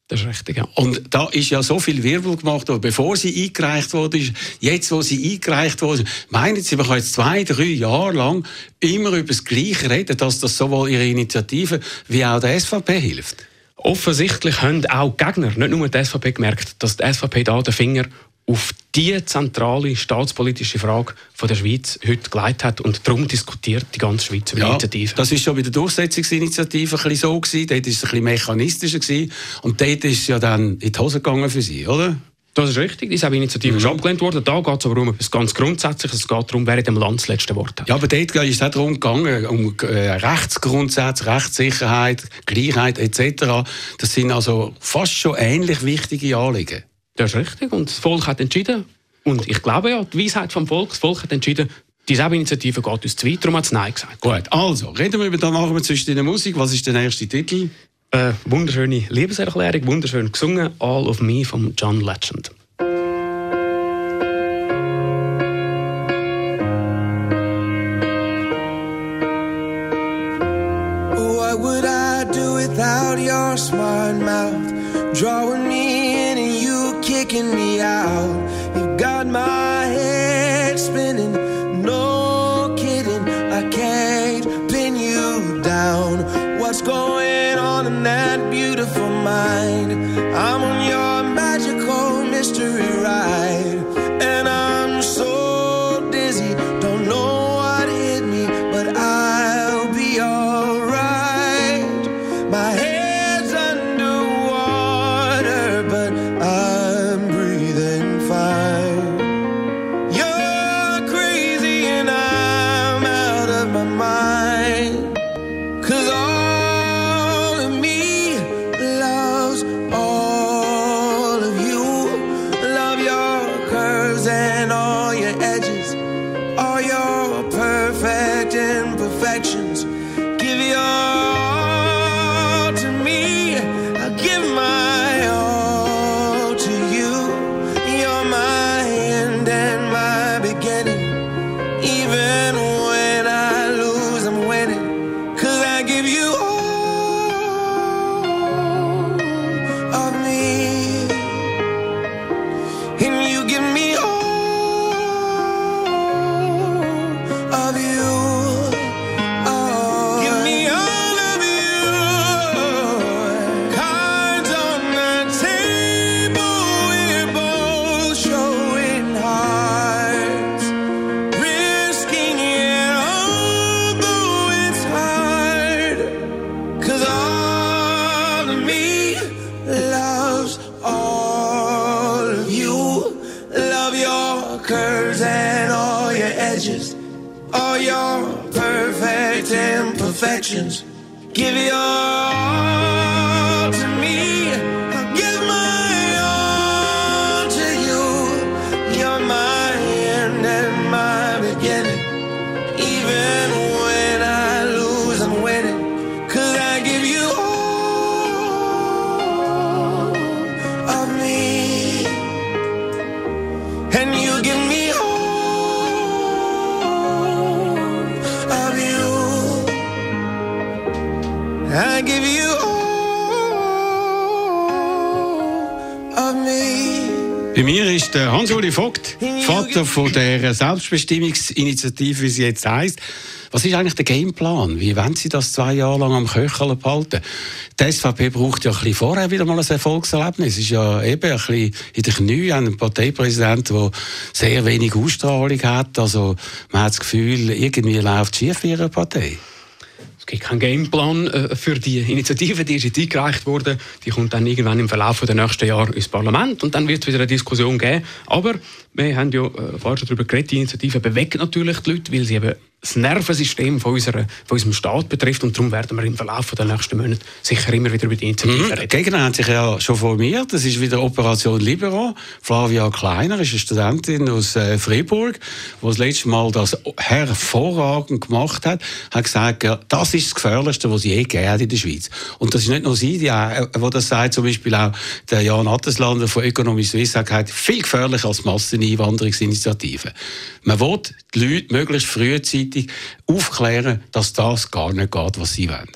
Das ist richtig, ja. Und da ist ja so viel Wirbel gemacht worden, bevor sie eingereicht wurde. ist. Jetzt, wo sie eingereicht wurde, meinen Sie, man kann jetzt zwei, drei Jahre lang immer über das Gleiche reden, dass das sowohl Ihre Initiative wie auch der SVP hilft? Offensichtlich haben auch die Gegner, nicht nur die SVP, gemerkt, dass die SVP da den Finger auf die zentrale staatspolitische Frage von der Schweiz heute gelegt hat und darum diskutiert die ganze Schweiz über die Initiative. das ist schon bei der Durchsetzungsinitiative ein bisschen so gewesen. Dort ist es ein bisschen mechanistischer gewesen. Und dort ist es ja dann in die Hose gegangen für Sie, oder? Das ist richtig, diese Initiative ist abgelehnt worden. Da geht es aber um etwas ganz Grundsätzliches. Es geht darum, wer in dem Land das letzte Wort hat. Ja, aber dort ist es auch darum gegangen, um äh, Rechtsgrundsätze, Rechtssicherheit, Gleichheit etc. Das sind also fast schon ähnlich wichtige Anliegen. Das ist richtig und das Volk hat entschieden. Und ich glaube ja, die Weisheit vom Volk, das Volk hat entschieden, diese Initiative geht uns zu weit, darum hat es Nein gesagt. Gut, also, reden wir über dann wir zwischen den Musik. Was ist der nächste Titel? Äh, wunderschöne Liebeserklärung, wunderschön gesungen, All of Me von John Legend. directions. Hans-Uli Vogt, Vater von der Selbstbestimmungsinitiative, wie sie jetzt heisst. Was ist eigentlich der Gameplan? Wie wollen Sie das zwei Jahre lang am Köcheln behalten? Die SVP braucht ja ein bisschen vorher wieder mal ein Erfolgserlebnis. Es ist ja eben ein bisschen in den Knien einen Parteipräsidenten, der sehr wenig Ausstrahlung hat. Also man hat das Gefühl, irgendwie läuft es schief für Ihre Partei. Es gibt keinen Gameplan äh, für die Initiative, die ist jetzt eingereicht worden. Die kommt dann irgendwann im Verlauf der nächsten Jahre ins Parlament und dann wird es wieder eine Diskussion geben. Aber wir haben ja äh, vorher schon darüber geredet, die Initiative bewegt natürlich die Leute, weil sie eben das Nervensystem von, unserer, von unserem Staat betrifft. Und darum werden wir im Verlauf der nächsten Monate sicher immer wieder über die Initiative Mhm. reden. Die Gegner haben sich ja schon formiert. Das ist wieder Operation Libero. Flavia Kleiner ist eine Studentin aus äh, Freiburg, die das letzte Mal das hervorragend gemacht hat. Hat gesagt, ja, das ist das Gefährlichste, was je gegeben hat in der Schweiz. Und das ist nicht nur sie, die, äh, wo das sagt, zum Beispiel auch der Jan Atteslander von Economy Suisse hat gesagt, viel gefährlicher als Masseneinwanderungsinitiative. Man will die Leute möglichst frühzeitig aufklären, dass das gar nicht geht, was sie wollen.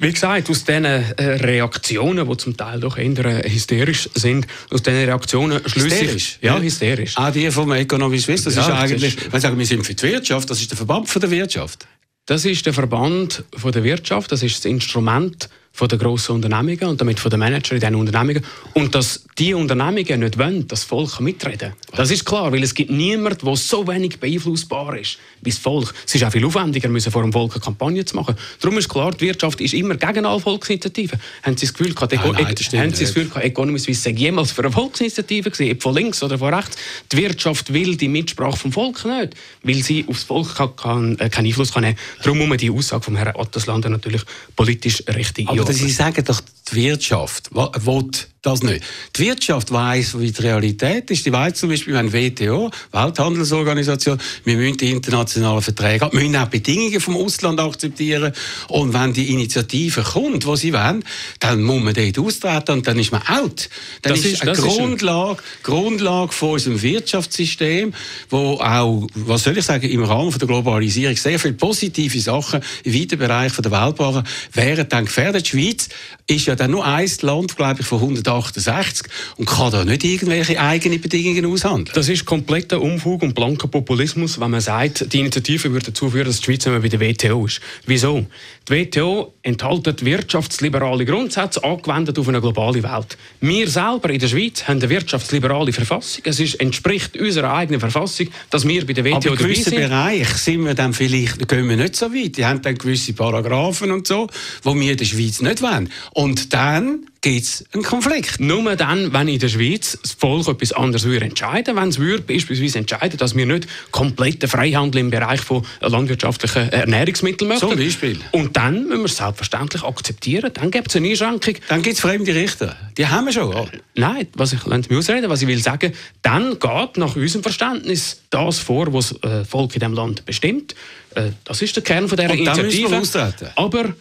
Wie gesagt, aus diesen äh, Reaktionen, die zum Teil doch eher äh, hysterisch sind, aus diesen Reaktionen schließe Hysterisch? ich... Ja, hysterisch. Auch die vom Economy Suisse, das Ja, ist das eigentlich, ist- wenn sagen, wir sind für die Wirtschaft, das ist der Verband von der Wirtschaft. Das ist der Verband von der Wirtschaft, das ist das Instrument von der grossen Unternehmungen und damit von den Managern in diesen Unternehmungen. Und dass die Unternehmungen nicht wollen, dass das Volk mitreden kann. Das ist klar, weil es gibt niemanden, der so wenig beeinflussbar ist wie das Volk. Es ist auch viel aufwendiger, müssen vor dem Volk eine Kampagne zu machen. Darum ist klar, die Wirtschaft ist immer gegen alle Volksinitiativen. Haben Sie das Gefühl gehabt, Nein, Eco- nein, das haben Sie das. Gefühl gehabt, Economy Suisse sei jemals für eine Volksinitiative gewesen, ob von links oder von rechts? Die Wirtschaft will die Mitsprache vom Volk nicht, weil sie aufs Volk kann, kann, äh, keinen Einfluss kann nehmen kann. Darum muss man die Aussage von Herrn Atteslander natürlich politisch richtig Aber. Sie sagen doch, die Wirtschaft will das nicht. Die Wirtschaft weiß, wie die Realität ist. Die weiß zum Beispiel, haben WTO, Welthandelsorganisation, wir müssen die internationalen Verträge, wir müssen auch Bedingungen vom Ausland akzeptieren. Und wenn die Initiative kommt, wo sie wollen, dann muss man dort austreten und dann ist man out. Dann Das ist, ist- eine das ist ein- Grundlage, Grundlage von unserem Wirtschaftssystem, wo auch, was soll ich sagen, im Rahmen von der Globalisierung sehr viele positive Sachen im weiten Bereich von der Welt machen, wären dann gefährdet. Die Schweiz ist ja dann nur ein Land, glaube ich, von 168 und kann da nicht irgendwelche eigenen Bedingungen aushandeln. Das ist kompletter Unfug und blanker Populismus, wenn man sagt, die Initiative würde dazu führen, dass die Schweiz mehr bei der WTO ist. Wieso? Die WTO enthält wirtschaftsliberale Grundsätze, angewendet auf eine globale Welt. Wir selber in der Schweiz haben eine wirtschaftsliberale Verfassung. Es ist, entspricht unserer eigenen Verfassung, dass wir bei der WTO Aber in gewissen. Bereichen sind wir dann vielleicht, gehen wir nicht so weit. Die haben dann gewisse Paragraphen und so, die wir in der Schweiz nicht wollen. Und dann gibt es einen Konflikt. Nur dann, wenn in der Schweiz das Volk etwas anderes würde entscheiden, wenn es würde beispielsweise entscheiden, dass wir nicht kompletten Freihandel im Bereich von landwirtschaftlichen Ernährungsmitteln möchten. Zum Beispiel. Und dann müssen wir es selbstverständlich akzeptieren. Dann gibt es eine Einschränkung. Dann gibt es fremde Richter. Die haben wir schon. oder? Nein, was ich, lassen Sie mich ausreden, was ich will sagen, dann geht nach unserem Verständnis das vor, was das äh, Volk in diesem Land bestimmt. Äh, das ist der Kern von dieser Und dann müssen wir Initiative. austreten. Aber,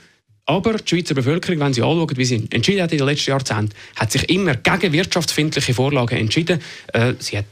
aber die Schweizer Bevölkerung, wenn sie anschauen, wie sie entschieden hat in den letzten Jahrzehnten, hat sich immer gegen wirtschaftsfindliche Vorlagen entschieden. Äh, sie hat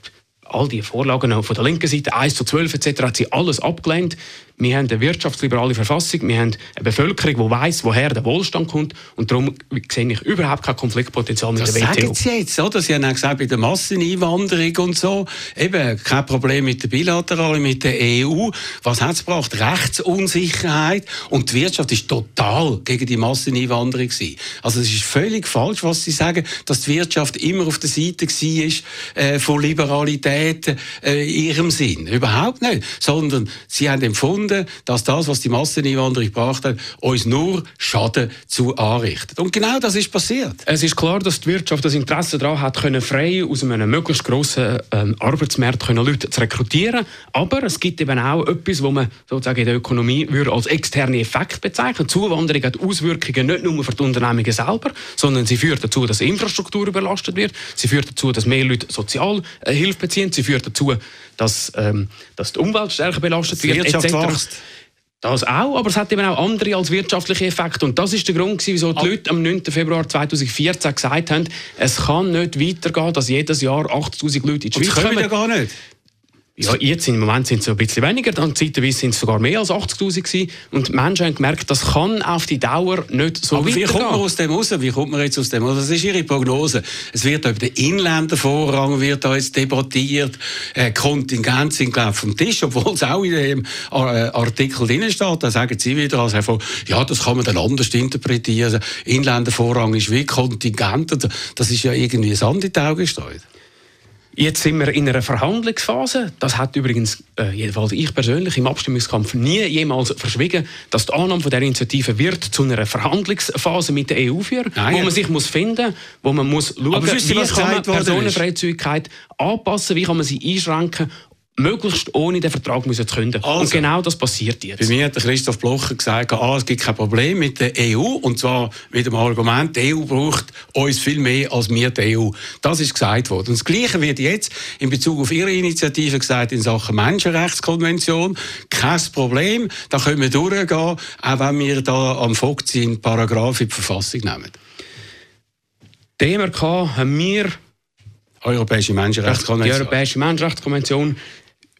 all die Vorlagen von der linken Seite, 1 zu 12 etc., hat sie alles abgelehnt. Wir haben eine wirtschaftsliberale Verfassung, wir haben eine Bevölkerung, die weiss, woher der Wohlstand kommt und darum sehe ich überhaupt kein Konfliktpotenzial mit Das der WTO. sagen Sie jetzt, oder? Sie haben auch gesagt, bei der Masseneinwanderung und so, eben, kein Problem mit der Bilateralen, mit der EU. Was hat es gebracht? Rechtsunsicherheit. Und die Wirtschaft ist total gegen die Masseneinwanderung gewesen. Also es ist völlig falsch, was Sie sagen, dass die Wirtschaft immer auf der Seite war, äh, von Liberalität äh, in ihrem Sinn. Überhaupt nicht. Sondern sie haben empfunden, dass das, was die Masseneinwanderung gebracht hat, uns nur Schaden zu anrichtet. Und genau das ist passiert. Es ist klar, dass die Wirtschaft das Interesse daran hat, können frei aus einem möglichst grossen ähm, Arbeitsmarkt können Leute zu rekrutieren. Aber es gibt eben auch etwas, was man sozusagen in der Ökonomie würde als externe Effekt bezeichnen. Zuwanderung hat Auswirkungen nicht nur für die Unternehmungen selber, sondern sie führt dazu, dass die Infrastruktur überlastet wird. Sie führt dazu, dass mehr Leute Sozialhilfe beziehen. Sie führt dazu, dass, ähm, dass die Umwelt stärker belastet Die wird. Wirtschaft etc. wächst. Das auch, aber es hat eben auch andere als wirtschaftliche Effekte. Und das ist der Grund, wieso die Leute am 9. Februar 2014 gesagt haben, es kann nicht weitergehen, dass jedes Jahr 80'000 Leute in die Schweiz das können wir kommen. ja gar nicht. Ja, jetzt im Moment sind es ein bisschen weniger, dann zeitweise sind es sogar mehr als 80'000 gewesen. Und die Menschen haben gemerkt, das kann auf die Dauer nicht so Aber wie weitergehen. kommt man aus dem raus? Wie kommt man jetzt aus dem raus? Was ist Ihre Prognose? Es wird über den Inländervorrang wird da jetzt debattiert. Äh, Kontingent sind, glaube vom Tisch, obwohl es auch in dem äh, Artikel drin steht. Da sagen Sie wieder, als Herr von, ja, das kann man dann anders interpretieren. Inländervorrang ist wie Kontingent. Das ist ja irgendwie Sand in die Augen gestreut. Jetzt sind wir in einer Verhandlungsphase. Das hat übrigens, äh, jedenfalls ich persönlich, im Abstimmungskampf nie jemals verschwiegen, dass die Annahme von der Initiative wird zu einer Verhandlungsphase mit der EU führen, Nein, wo ja. man sich muss finden, wo man muss schauen, wie kann man? Personenfreizügigkeit anpassen, wie kann man sie einschränken, möglichst ohne den Vertrag müssen zu künden. Also. Und genau das passiert jetzt. Bei mir hat Christoph Blocher gesagt, ah, es gibt kein Problem mit der EU. Und zwar mit dem Argument, die EU braucht uns viel mehr als wir die EU. Das ist gesagt worden. Und das Gleiche wird jetzt in Bezug auf Ihre Initiative gesagt in Sachen Menschenrechtskonvention. Kein Problem, da können wir durchgehen, auch wenn wir da am Vogt sind, Paragraph in die Verfassung nehmen. Die MRK haben wir, Europäische die Menschenrechtskonvention. Europäische Menschenrechtskonvention,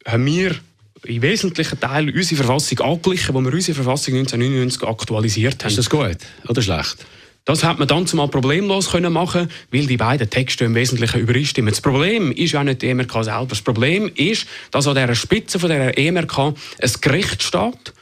haben wir in wesentlichen Teilen unsere Verfassung angeglichen, wo wir unsere Verfassung 1999 aktualisiert haben. Ist das gut oder schlecht? Das hat man dann zumal problemlos können machen, weil die beiden Texte im Wesentlichen übereinstimmen. Das Problem ist ja nicht die EMRK selber. Das Problem ist, dass an der Spitze von der EMRK ein Gericht steht,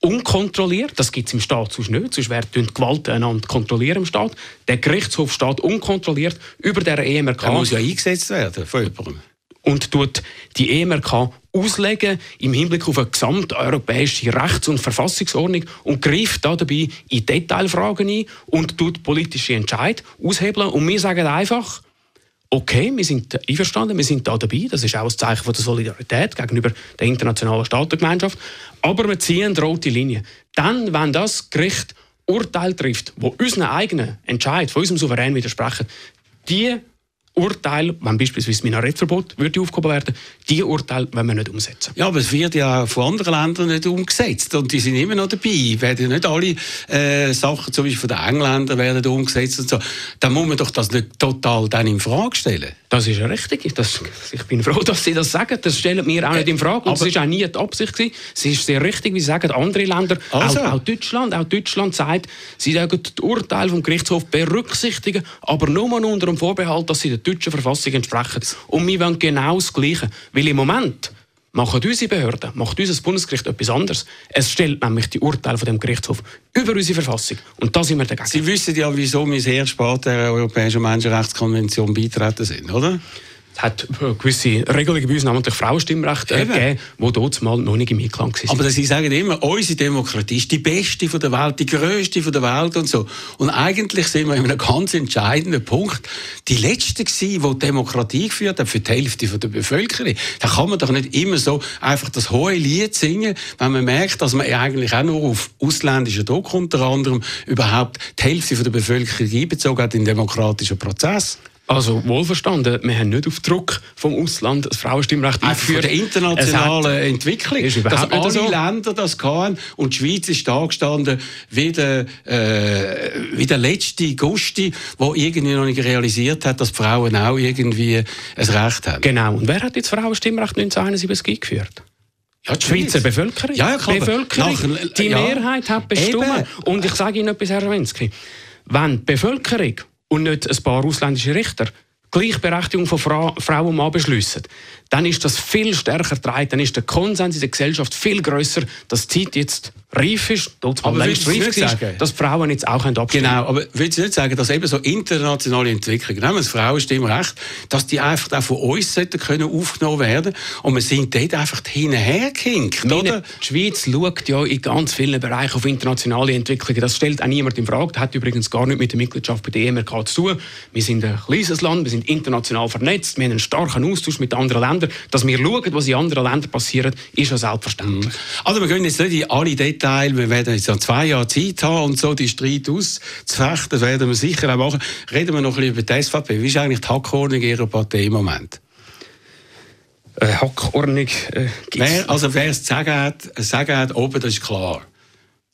unkontrolliert. Das gibt es im Staat sonst nicht. Sonst werden die Gewalt einander kontrollieren im Staat. Der Gerichtshof steht unkontrolliert über der EMRK Er muss ja eingesetzt werden von jemandem. Und tut die EMRK auslegen im Hinblick auf eine gesamteuropäische Rechts- und Verfassungsordnung und greift da dabei in Detailfragen ein und tut politische Entscheid aushebeln. Und wir sagen einfach, okay, wir sind einverstanden, wir sind da dabei, das ist auch ein Zeichen der Solidarität gegenüber der internationalen Staatengemeinschaft, aber wir ziehen die rote Linie. Dann, wenn das Gericht Urteil trifft, wo unseren eigenen Entscheid, von unserem Souverän widersprechen, die Urteile, wenn beispielsweise Minarettverbot würde aufgehoben werden, die Urteile wollen wir nicht umsetzen. Ja, aber es wird ja von anderen Ländern nicht umgesetzt und die sind immer noch dabei. Werden nicht alle äh, Sachen, zum Beispiel von den Engländern, werden umgesetzt und so. Dann muss man doch das nicht total dann in Frage stellen. Das ist ja richtig. Das, ich bin froh, dass Sie das sagen. Das stellen wir auch nicht in Frage. Und aber- es war auch nie die Absicht. Gewesen. Es ist sehr richtig, wie Sie sagen, andere Länder, Also. auch, auch Deutschland, auch Deutschland sagt, sie sagen die Urteile vom Gerichtshof berücksichtigen, aber nur unter dem Vorbehalt, dass sie der deutschen Verfassung entsprechen. Und wir wollen genau das Gleiche. Weil im Moment machen unsere Behörden, macht unser Bundesgericht etwas anderes. Es stellt nämlich die Urteile von dem Gerichtshof über unsere Verfassung. Und da sind wir dagegen. Sie wissen ja, wieso wir sehr spät der Europäischen Menschenrechtskonvention beitreten sind, oder? Es hat äh, gewisse Regelungen bei uns, namentlich Frauenstimmrecht, äh, Eben. gegeben, die dort mal noch nicht im Einklang waren. Aber Sie sagen immer, unsere Demokratie ist die beste von der Welt, die größte von der Welt und so. Und eigentlich sind wir in einem ganz entscheidenden Punkt die Letzte gewesen, die die Demokratie geführt hat für die Hälfte von der Bevölkerung. Da kann man doch nicht immer so einfach das hohe Lied singen, wenn man merkt, dass man eigentlich auch nur auf ausländischen Druck unter anderem überhaupt die Hälfte von der Bevölkerung einbezogen hat in den demokratischen Prozess. Also wohlverstanden, wir haben nicht auf Druck vom Ausland das Frauenstimmrecht Einfach von eingeführt. der internationalen Entwicklung, Ist dass alle so. Länder das hatten und die Schweiz ist da gestanden wie der, äh, wie der letzte Gusti, der irgendwie noch nicht realisiert hat, dass Frauen auch irgendwie ein Recht haben. Genau. Und wer hat jetzt das Frauenstimmrecht 1971 eingeführt? Ja, Die Schweizer Bevölkerung. Ja, ja, klar, Bevölkerung. nach- die ja. Mehrheit hat bestimmt. Und ich sage Ihnen etwas, Herr Schawinski. Wenn die Bevölkerung und nicht ein paar ausländische Richter. Gleichberechtigung von Fra Frau und Mann beschließen, dann ist das viel stärker getragen, dann ist der Konsens in der Gesellschaft viel grösser, dass die Zeit jetzt reif ist, Aber längst reif ist, sagen? dass Frauen jetzt auch abstimmen können. Genau, aber würden Sie nicht sagen, dass eben so internationale Entwicklungen, nehmen wir das Frauenstimmrecht, dass die einfach auch von uns sollten können aufgenommen werden und wir sind dort einfach hinterhergehinkt, oder? die Schweiz schaut ja in ganz vielen Bereichen auf internationale Entwicklungen. Das stellt auch niemand in Frage. Das hat übrigens gar nicht mit der Mitgliedschaft bei der EMRK zu tun. Wir sind ein kleines Land, wir sind international vernetzt, wir haben einen starken Austausch mit anderen Ländern. Dass wir schauen, was in anderen Ländern passiert, ist ja selbstverständlich. Also wir gehen jetzt nicht in alle Details, wir werden jetzt noch zwei Jahre Zeit haben und so die Streit auszufechten, das werden wir sicher auch machen. Reden wir noch ein bisschen über die SVP. Wie ist eigentlich die Hackordnung Ihrer Partei im Moment? Äh, Hackordnung äh. Wer, also wer es sagen hat, es sagen hat, oben, das ist klar.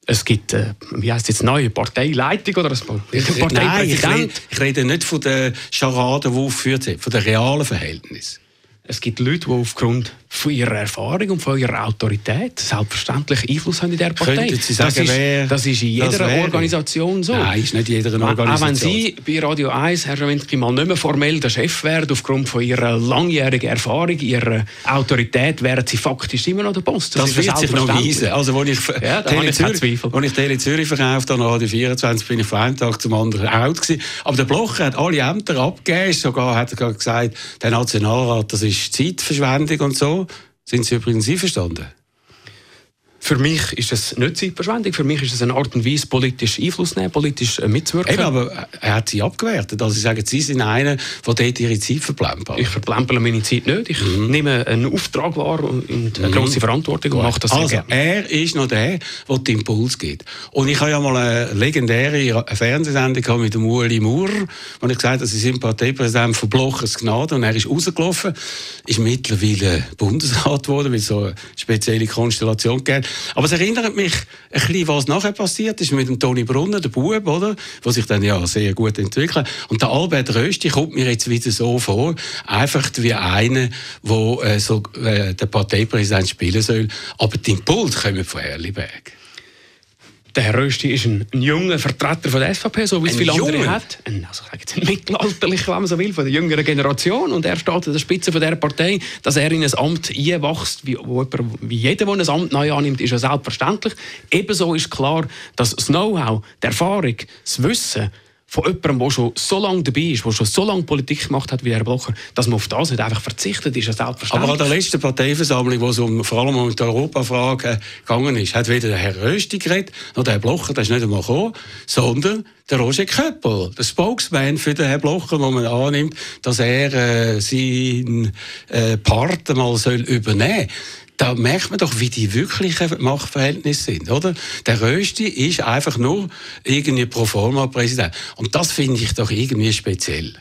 Es gibt, äh, wie heißt jetzt, neue Parteileitung oder ein Nein, ich rede, Parteipräsident. ich rede nicht von den Scharaden, die aufgeführt sind, von den realen Verhältnissen. Es gibt Leute, die aufgrund von ihrer Erfahrung und von ihrer Autorität selbstverständlich Einfluss haben in der Partei. Könnten Sie sagen, das, ist, wer das ist in das jeder? Organisation so. Nein, ist nicht in jeder Auch Organisation. wenn Sie bei Radio 1, Herr Schawinski, mal nicht mehr formell der Chef werden, aufgrund von Ihrer langjährigen Erfahrung, Ihrer Autorität, wären Sie faktisch immer noch der Boss. Das, ist wird sich noch weisen. Also, als ich Ja, Tele Zürich, als ich Tele Zürich verkauft habe, Radio 24, bin ich von einem Tag zum anderen out gewesen. Aber der Blocher hat alle Ämter abgegeben. Sogar hat er gesagt, der Nationalrat, das ist Zeitverschwendung und so. Sind Sie übrigens einverstanden? Für mich ist es nicht Zeitverschwendung, für mich ist es eine Art und Weise, politisch Einfluss nehmen, politisch äh, mitzuwirken. Eben, aber er hat sie abgewertet. Also sie sagen, sie sind einer, der dort ihre Zeit verplempert. Ich verplempere meine Zeit nicht. Ich mhm. nehme einen Auftrag wahr und eine mhm. grosse Verantwortung und mache das also, gerne. er ist noch der, der den Impuls gibt. Und ich habe ja mal eine legendäre Fernsehsendung mit dem Ueli Maurer, wo ich gesagt habe, sie sind Parteipräsident von Blochers Gnade und er ist rausgelaufen, ist mittlerweile Bundesrat geworden, weil es so eine spezielle Konstellation gegeben aber es erinnert mich ein bisschen, was nachher passiert ist mit dem Toni Brunner, der Bub, oder? Was sich dann ja sehr gut entwickelt. Und der Albert Rösti kommt mir jetzt wieder so vor, einfach wie einer, der äh, so, äh, der Parteipräsident spielen soll. Aber die Impulse kommen von Erliberg. Der Herr Rösti ist ein, ein junger Vertreter von der SVP, so wie es viele andere hat. Ein, also ein mittelalterlicher, wenn man so will, von der jüngeren Generation. Und er steht an der Spitze von der Partei. Dass er in ein Amt einwächst, wie, wo jemand, wie jeder, der ein Amt neu annimmt, ist ja selbstverständlich. Ebenso ist klar, dass das Know-how, die Erfahrung, das Wissen, von jemandem, der schon so lange dabei ist, der schon so lange Politik gemacht hat wie Herr Blocher, dass man auf das nicht einfach verzichtet, ist ja selbstverständlich. Aber an der letzten Parteiversammlung, wo es um, vor allem um die Europafrage gegangen ist, hat weder der Herr Rösti geredet, noch der Herr Blocher, der ist nicht einmal gekommen, sondern der Roger Köppel, der Spokesman für den Herrn Blocher, wo man annimmt, dass er äh, seinen äh, Part mal soll übernehmen soll da merkt man doch, wie die wirklichen Machtverhältnisse sind, oder? Der Rösti ist einfach nur irgendwie pro forma Präsident. Und das finde ich doch irgendwie speziell.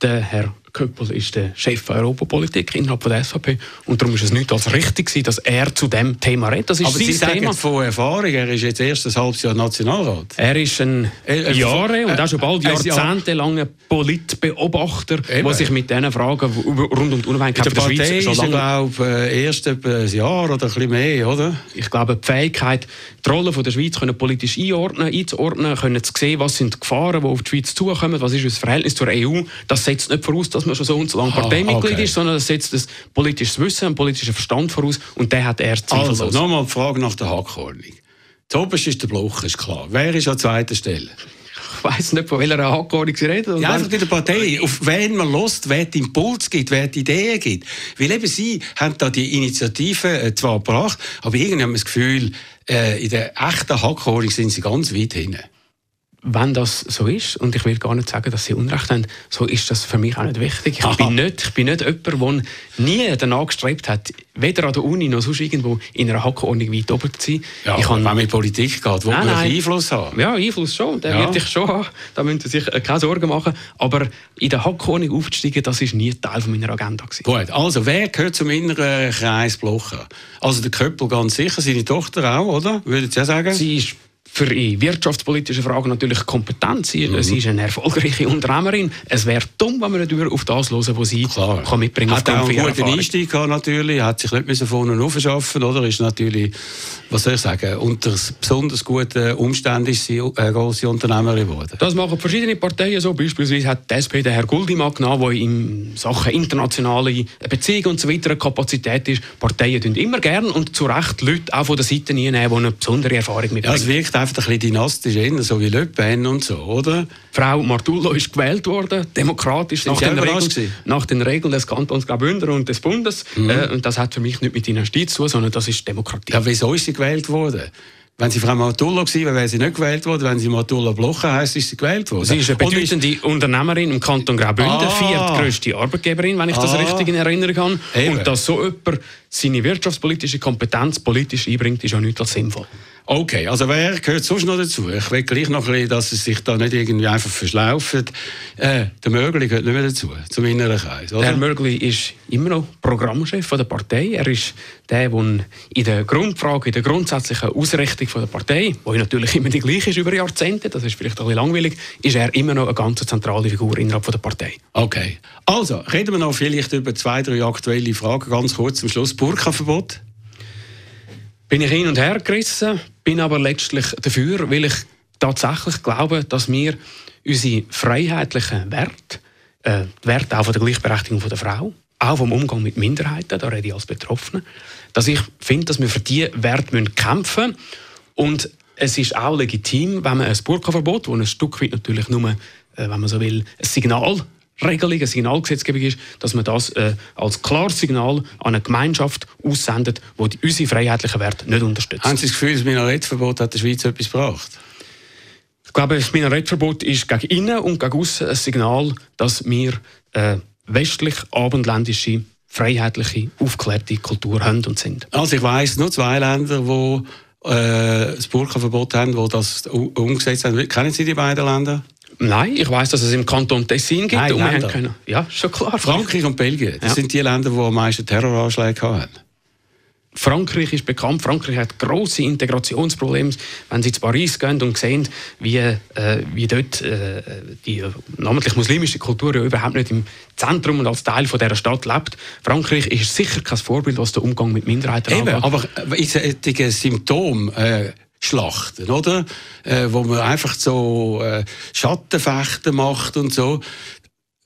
Der Herr Köppel ist der Chef der Europapolitik innerhalb der SVP und darum ist es nicht als richtig dass er zu dem Thema redet. Das ist Aber Sie sagen Thema. von Erfahrung, er ist jetzt erst ein halbes Jahr Nationalrat. Er ist ein äh, Jahre und auch schon bald jahrzehntelanger Politbeobachter, der sich mit diesen Fragen rund um die Unabhängigkeit der, der Schweiz schon lange... Ich glaube, äh, erst ein Jahr oder ein bisschen mehr, oder? Ich glaube, die Fähigkeit, die Rolle der Schweiz können politisch einordnen, einzuordnen, können zu sehen, was sind die Gefahren, die auf die Schweiz zukommen, was ist das Verhältnis zur EU, das setzt nicht voraus, dass man schon so und so lange ah, Parteimitglied okay. ist, sondern das setzt das politisches Wissen und politischen Verstand voraus und der hat er zweifellos. Also, nochmal die Frage nach der Hackordnung. Zuoberst ist der Bloch, ist klar. Wer ist an zweiter Stelle? Ich weiss nicht, von welcher Hackordnung Sie reden. Ja, einfach in der Partei. Auf wen man lost, wer den Impuls gibt, wer die Ideen gibt. Weil eben Sie haben da die Initiative äh, zwar gebracht, aber irgendwie haben wir das Gefühl, äh, in der echten Hackordnung sind Sie ganz weit hinten wenn das so ist, und ich will gar nicht sagen, dass sie Unrecht haben, so ist das für mich auch nicht wichtig. Ich bin nicht, ich bin nicht jemand, der nie danach gestrebt hat, weder an der Uni noch sonst irgendwo in einer Hackordnung weit oben zu sein. Ja, ich wenn man mit Politik geht, wo man Einfluss haben. Ja, Einfluss schon, den ja. werde ich schon haben. Da müssen Sie sich äh, keine Sorgen machen. Aber in der Hackordnung aufzusteigen, das ist nie Teil meiner Agenda. Gewesen. Gut, also wer gehört zum inneren Kreis Blocher? Also der Köppel ganz sicher, seine Tochter auch, oder? Würden Sie ja sagen? Sie ist für wirtschaftspolitische Fragen natürlich kompetent. Sie, mhm. sie ist eine erfolgreiche Unternehmerin. Es wäre dumm, wenn wir nicht auf das hören, was sie Klar. kann mitbringen kann. Hat auch einen guten Erfahrung. Einstieg gehabt, natürlich. Hat sich nicht von unten aufschaffen oder? Ist natürlich, was soll ich sagen, unter besonders guten Umständen ist sie eine grosse Unternehmerin geworden. Das machen verschiedene Parteien so. Beispielsweise hat die SP den Herr Guldimann genommen, der in Sachen internationale Beziehungen und so weiter eine Kapazität ist. Parteien tun immer gern und zu Recht Leute auch von der Seite nehmen, die eine besondere Erfahrung mitbringen. Einfach ein bisschen dynastisch, so wie Le Pen und so, oder? Frau Martullo ist gewählt worden, demokratisch, nach den, Regeln, nach den, Regeln, des Kantons Graubünden und des Bundes. Mhm. Äh, und das hat für mich nicht mit Dynastie zu tun, sondern das ist Demokratie. Ja, wieso ist sie gewählt worden? Wenn sie Frau Martullo gewesen wäre, wäre sie nicht gewählt worden. Wenn sie Martullo Blocher heisst, ist sie gewählt worden. Sie ist eine bedeutende Unternehmerin im Kanton Graubünden, ah. viertgrößte Arbeitgeberin, wenn ich das ah. richtig in Erinnerung habe. Eben. Und dass so jemand seine wirtschaftspolitische Kompetenz politisch einbringt, ist auch nicht als sinnvoll. Okay, also wer gehört sonst noch dazu? Ich will gleich noch ein bisschen, dass es sich da nicht irgendwie einfach verschlaufen. Äh, der Mögli gehört nicht mehr dazu, zum inneren Kreis. Oder? Der Mögli ist immer noch Programmchef der Partei. Er ist der, der in der Grundfrage, in der grundsätzlichen Ausrichtung der Partei, die natürlich immer die gleiche ist über Jahrzehnte, das ist vielleicht ein bisschen langweilig, ist er immer noch eine ganz zentrale Figur innerhalb der Partei. Okay, also reden wir noch vielleicht über zwei, drei aktuelle Fragen, ganz kurz zum Schluss. Burka-Verbot? bin ich hin und her gerissen, bin aber letztlich dafür, weil ich tatsächlich glaube, dass wir unsere freiheitlichen Werte, äh, die Werte auch von der Gleichberechtigung der Frau, auch vom Umgang mit Minderheiten, da rede ich als Betroffener, dass ich finde, dass wir für diese Werte kämpfen müssen. Und es ist auch legitim, wenn man ein Burka-Verbot, das ein Stück weit natürlich nur, äh, wenn man so will, ein Signal Regelung, eine Signalgesetzgebung ist, dass man das äh, als klares Signal an eine Gemeinschaft aussendet, die die, unsere freiheitlichen Werte nicht unterstützt. Haben Sie das Gefühl, das Minarettverbot hat der Schweiz etwas gebracht? Ich glaube, das Minarettverbot ist gegen innen und gegen außen ein Signal, dass wir äh, westlich-abendländische, freiheitliche, aufgeklärte Kultur haben und sind. Also ich weiss nur zwei Länder, die äh, das Burka-Verbot haben, die das umgesetzt haben. Kennen Sie die beiden Länder? Nein, ich weiß, dass es im Kanton Tessin gibt. Nein, und wir haben können, ja, schon klar. Frankreich und Belgien, das Ja. sind die Länder, die am meisten Terroranschläge haben. Frankreich ist bekannt. Frankreich hat große Integrationsprobleme. Wenn Sie zu Paris gehen und sehen, wie, äh, wie dort äh, die äh, namentlich muslimische Kultur ja überhaupt nicht im Zentrum und als Teil von dieser Stadt lebt. Frankreich ist sicher kein Vorbild, was den Umgang mit Minderheiten Eben, angeht. aber in solchen Symptom äh, Schlachten, oder? Äh, wo man einfach so äh, Schattenfechten macht und so.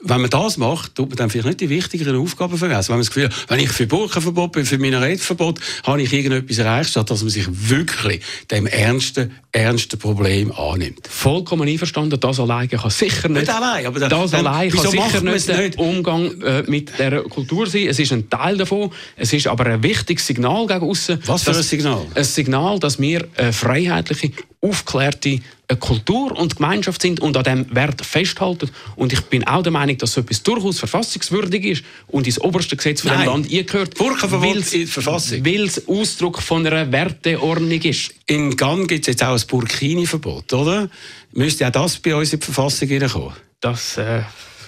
Wenn man das macht, tut man dann vielleicht nicht die wichtigeren Aufgaben vergessen. Wenn man das Gefühl hat, wenn ich für Burkenverbot bin, für Minarettverbot, habe ich irgendetwas erreicht, statt dass man sich wirklich dem ernsten, ernsten Problem annimmt. Vollkommen einverstanden, das alleine kann sicher nicht, Nicht allein, aber das dann- allein kann sicher nicht der nicht? Umgang äh, mit dieser Kultur sein. Es ist ein Teil davon, es ist aber ein wichtiges Signal gegen außen. Was für ein Signal? Ein Signal, dass wir eine freiheitliche, aufgeklärte äh, Kultur und Gemeinschaft sind und an diesem Wert festhalten. Und ich bin auch der Meinung, dass so etwas durchaus verfassungswürdig ist und ins oberste Gesetz von dem Land eingehört. Burkenverbot in Verfassung. Weil es Ausdruck von einer Werteordnung ist. In Cannes gibt es jetzt auch ein Burkini-Verbot, oder? Müsste auch das bei uns in die Verfassung hineinkommen? Das äh,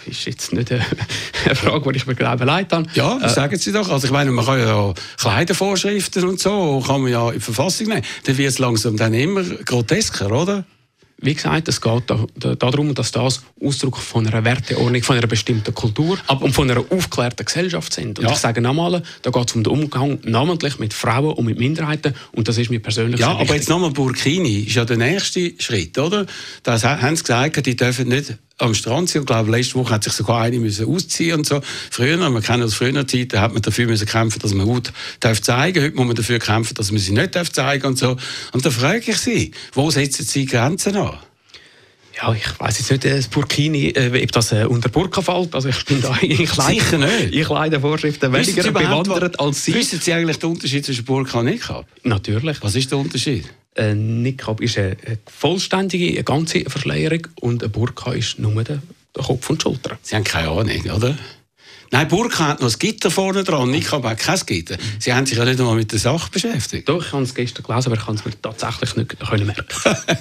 ist jetzt nicht eine, eine Frage, die ich mir glaube leid habe. Ja, das sagen Sie doch. Also ich meine, man kann ja Kleidervorschriften und so, kann man ja in die Verfassung nehmen. Dann wird es langsam dann immer grotesker, oder? Wie gesagt, es geht da, da, darum, dass das Ausdruck von einer Werteordnung, von einer bestimmten Kultur und von einer aufgeklärten Gesellschaft sind. Und Ja. ich sage nochmal, da geht es um den Umgang namentlich mit Frauen und mit Minderheiten und das ist mir persönlich Ja, aber wichtig. jetzt nochmal Burkini ist ja der nächste Schritt, oder? Da haben sie gesagt, die dürfen nicht am Strand sein. Ich glaube, letzte Woche hat sich sogar eine müssen ausziehen und so. Früher, wir kennen aus früheren Zeiten, hat man dafür müssen kämpfen, dass man Haut darf zeigen. Heute muss man dafür kämpfen, dass man sie nicht darf zeigen und so. Und da frage ich Sie, wo setzen Sie Grenzen an? Ja, ich weiß jetzt nicht, äh, das Burkini, äh, ob das äh, unter Burka fällt. Also ich bin da in Kleider, Sicher nicht. in Kleidervorschriften weniger bewandert als Sie. Wissen Sie eigentlich den Unterschied zwischen Burka und Niqab? Natürlich. Was ist der Unterschied? Ein Niqab ist eine, eine vollständige, eine ganze Verschleierung und ein Burka ist nur der, Kopf und die Schultern. Sie haben keine Ahnung, oder? Nein, Burka hat noch ein Gitter vorne dran, Niqab hat kein Gitter. Sie haben sich ja nicht einmal mit der Sache beschäftigt. Doch, ich habe es gestern gelesen, aber ich kann es mir tatsächlich nicht können merken.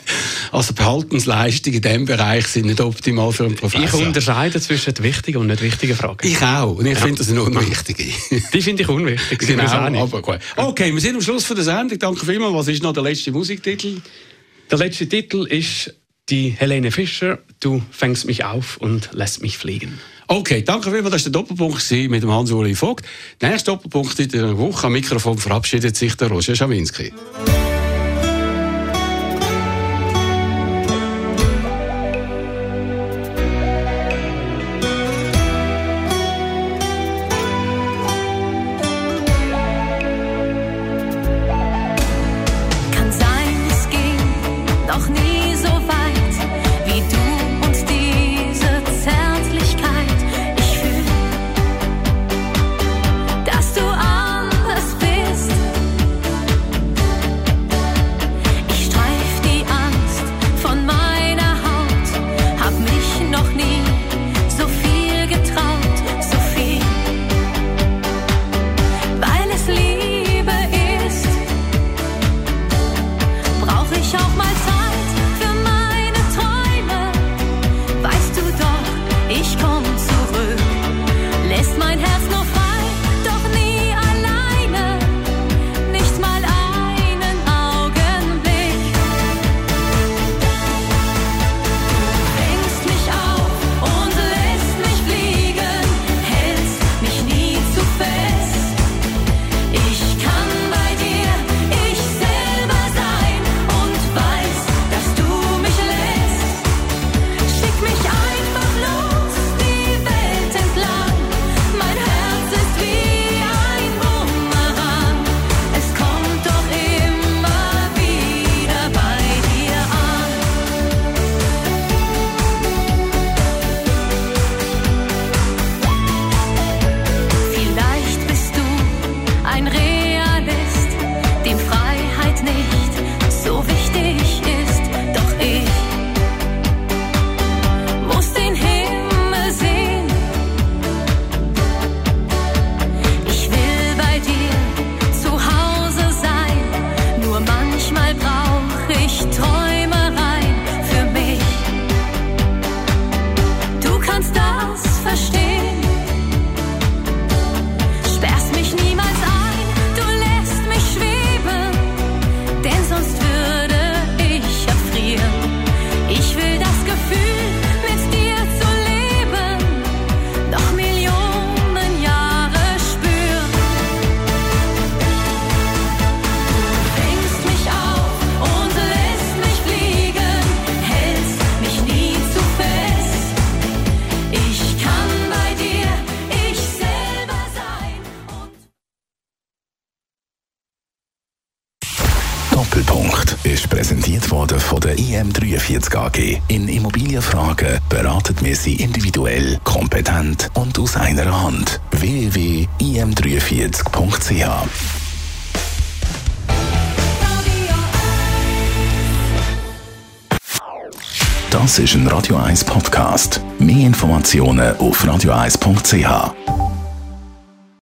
Also Behaltensleistungen in diesem Bereich sind nicht optimal für einen Ich Professor. unterscheide zwischen wichtigen und nicht wichtigen Fragen. Ich auch. Und ich finde das eine unwichtige. Die finde ich unwichtig. Sie genau, auch aber gut. Okay, wir sind am Schluss von der Sendung. Danke vielmals. Was ist noch der letzte Musiktitel? Der letzte Titel ist die Helene Fischer, Du fängst mich auf und lässt mich fliegen. Okay, danke vielmals. Das war der Doppelpunkt mit dem Hans-Uli Vogt. Der nächste Doppelpunkt in der Woche am Mikrofon verabschiedet sich der Roger Schawinski. Informationen auf radio1.ch.